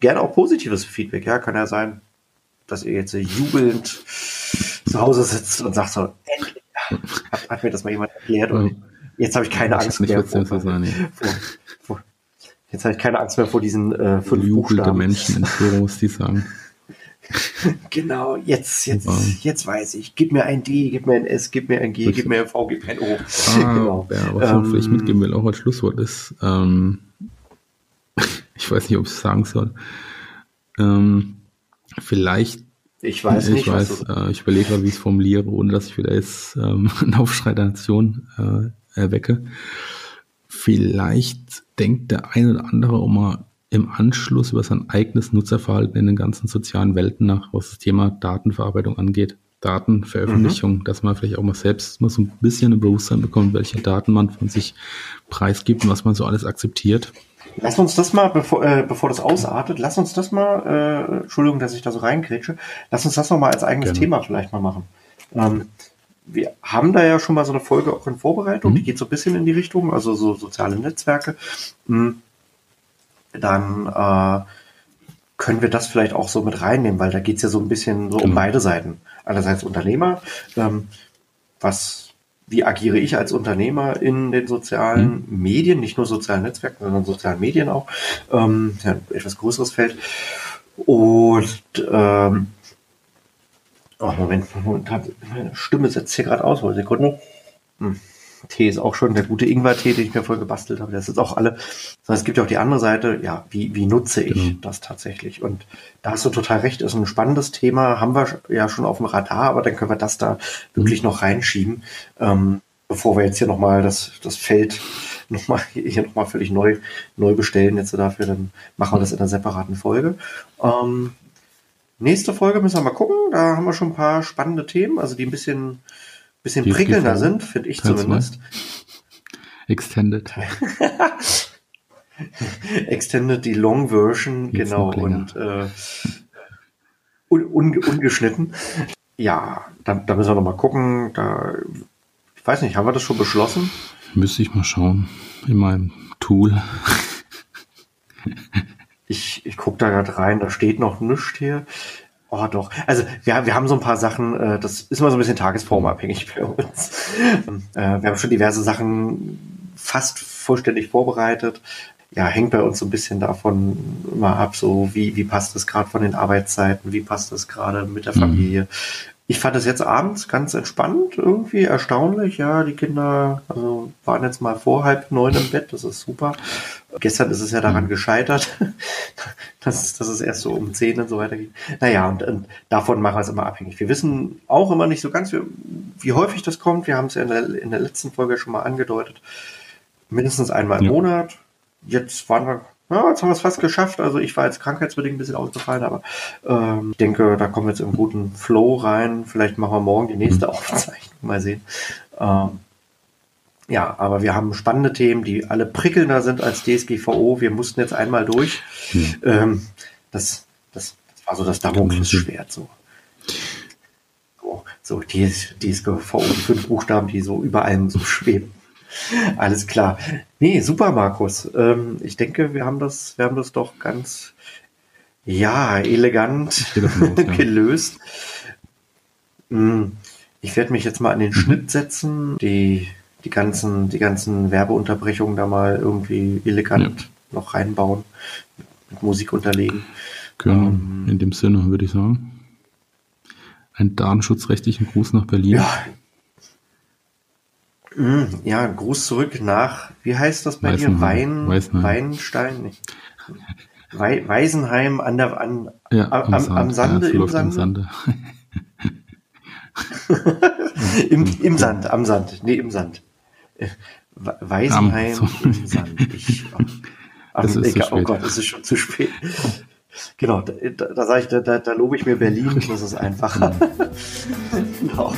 gerne auch positives Feedback. Ja, kann ja sein, dass ihr jetzt jubelnd zu Hause sitzt und sagt so, endlich, hat, mir das mal jemand erklärt und jetzt habe ich keine ich Angst mehr vor, vor, vor, jetzt habe ich keine Angst mehr vor diesen äh, fünf Buchstaben. Menschen in Büros, die sagen. genau, jetzt, jetzt, ja. jetzt weiß ich. Gib mir ein D, gib mir ein S, gib mir ein G, gib mir ein V, gib mir ein O. Ah, genau. Ja, was ähm, vielleicht mitgeben will, auch als Schlusswort ist, ähm, ich weiß nicht, ob ich es sagen soll. Ähm, vielleicht ich weiß ich nicht. Weiß, äh, ich überlege wie ich es formuliere, ohne dass ich wieder jetzt ähm, einen Aufschrei der Nation äh, erwecke. Vielleicht denkt der eine oder andere auch mal im Anschluss über sein eigenes Nutzerverhalten in den ganzen sozialen Welten nach, was das Thema Datenverarbeitung angeht. Datenveröffentlichung, mhm. dass man vielleicht auch mal selbst mal so ein bisschen ein Bewusstsein bekommt, welche Daten man von sich preisgibt und was man so alles akzeptiert. Lass uns das mal, bevor, äh, bevor das ausartet, lass uns das mal, äh, Entschuldigung, dass ich da so reingrätsche, lass uns das noch mal als eigenes Gerne. Thema vielleicht mal machen. Ähm, wir haben da ja schon mal so eine Folge auch in Vorbereitung, mhm. die geht so ein bisschen in die Richtung, also so soziale Netzwerke. Mhm. Dann äh, können wir das vielleicht auch so mit reinnehmen, weil da geht es ja so ein bisschen so genau. um beide Seiten. Einerseits Unternehmer, ähm, was wie agiere ich als Unternehmer in den sozialen mhm. Medien, nicht nur sozialen Netzwerken, sondern sozialen Medien auch. Ähm, ja, ein etwas größeres Feld. Und ähm, oh, Moment, Moment, meine Stimme setzt hier gerade aus, Sekunde. Hm. Tee ist auch schon der gute Ingwer-Tee, den ich mir voll gebastelt habe. Das ist auch alle. Es gibt ja auch die andere Seite, ja, wie, wie nutze ich genau. das tatsächlich? Und da hast du total recht, ist ein spannendes Thema, haben wir ja schon auf dem Radar, aber dann können wir das da wirklich noch reinschieben, ähm, bevor wir jetzt hier nochmal das, das Feld nochmal hier nochmal völlig neu, neu bestellen jetzt dafür, dann machen wir das in einer separaten Folge. Ähm, nächste Folge müssen wir mal gucken, da haben wir schon ein paar spannende Themen, also die ein bisschen bisschen die prickelnder sind, finde ich zumindest. Extended. Extended, die Long Version, Jetzt genau, und äh, un, un, ungeschnitten. Ja, da, da müssen wir noch mal gucken. Da, ich weiß nicht, haben wir das schon beschlossen? Müsste ich mal schauen in meinem Tool. ich ich gucke da gerade rein, da steht noch nichts hier. Oh, doch. Also wir, wir haben so ein paar Sachen, äh, das ist immer so ein bisschen tagesformabhängig bei uns. äh, wir haben schon diverse Sachen fast vollständig vorbereitet. Ja, hängt bei uns so ein bisschen davon immer ab, so wie, wie passt es gerade von den Arbeitszeiten, wie passt es gerade mit der mhm. Familie. Mhm. Ich fand es jetzt abends ganz entspannt, irgendwie erstaunlich. Ja, die Kinder also waren jetzt mal vor halb neun im Bett, das ist super. Gestern ist es ja daran mhm. gescheitert, dass, dass es erst so um zehn und so weiter ging. Naja, und, und davon machen wir es immer abhängig. Wir wissen auch immer nicht so ganz, wie, wie häufig das kommt. Wir haben es ja in der, in der letzten Folge schon mal angedeutet. Mindestens einmal im ja. Monat. Jetzt waren wir ja, jetzt haben wir es fast geschafft. Also ich war jetzt krankheitsbedingt ein bisschen ausgefallen, aber ähm, ich denke, da kommen wir jetzt im guten Flow rein. Vielleicht machen wir morgen die nächste mhm. Aufzeichnung. Mal sehen. Ähm, ja, aber wir haben spannende Themen, die alle prickelnder sind als DSGVO. Wir mussten jetzt einmal durch. Mhm. Ähm, das, das, das war so das Damoklesschwert. So. So, so die DSGVO, die fünf Buchstaben, die so über allem so schweben. Alles klar. Nee, super, Markus. Ähm, ich denke, wir haben das, wir haben das doch ganz, ja, elegant aus, gelöst. Hm, ich werde mich jetzt mal an den. Schnitt setzen, die, die ganzen, die ganzen Werbeunterbrechungen da mal irgendwie elegant ja. noch reinbauen, mit Musik unterlegen. Genau, ähm, in dem Sinne würde ich sagen. Einen datenschutzrechtlichen Gruß nach Berlin. Ja, hm, ja, Gruß zurück nach, wie heißt das bei Weißenheim. dir? Wein, Weißenheim. Weinstein? Nicht. We Weisenheim an der, an, ja, am, am, am, Sande, ja, im Sande. Sande. Im, Im Sand, am Sand, nee, im Sand. Weisenheim im Sand. Ich, ach, das ist egal, oh Gott, es ist schon zu spät. Genau, da, da sage ich, da, da, da lobe ich mir Berlin, das ist einfacher. genau.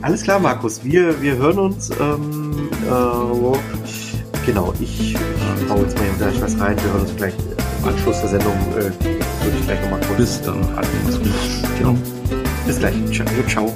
Alles klar, Markus, wir, wir hören uns. Ähm, äh, genau, ich, ich baue jetzt mal hier gleich was rein. Wir hören uns gleich im Anschluss der Sendung. Äh, würde ich gleich nochmal kurz. Bis dann. Genau. Bis gleich. Ciao. ciao.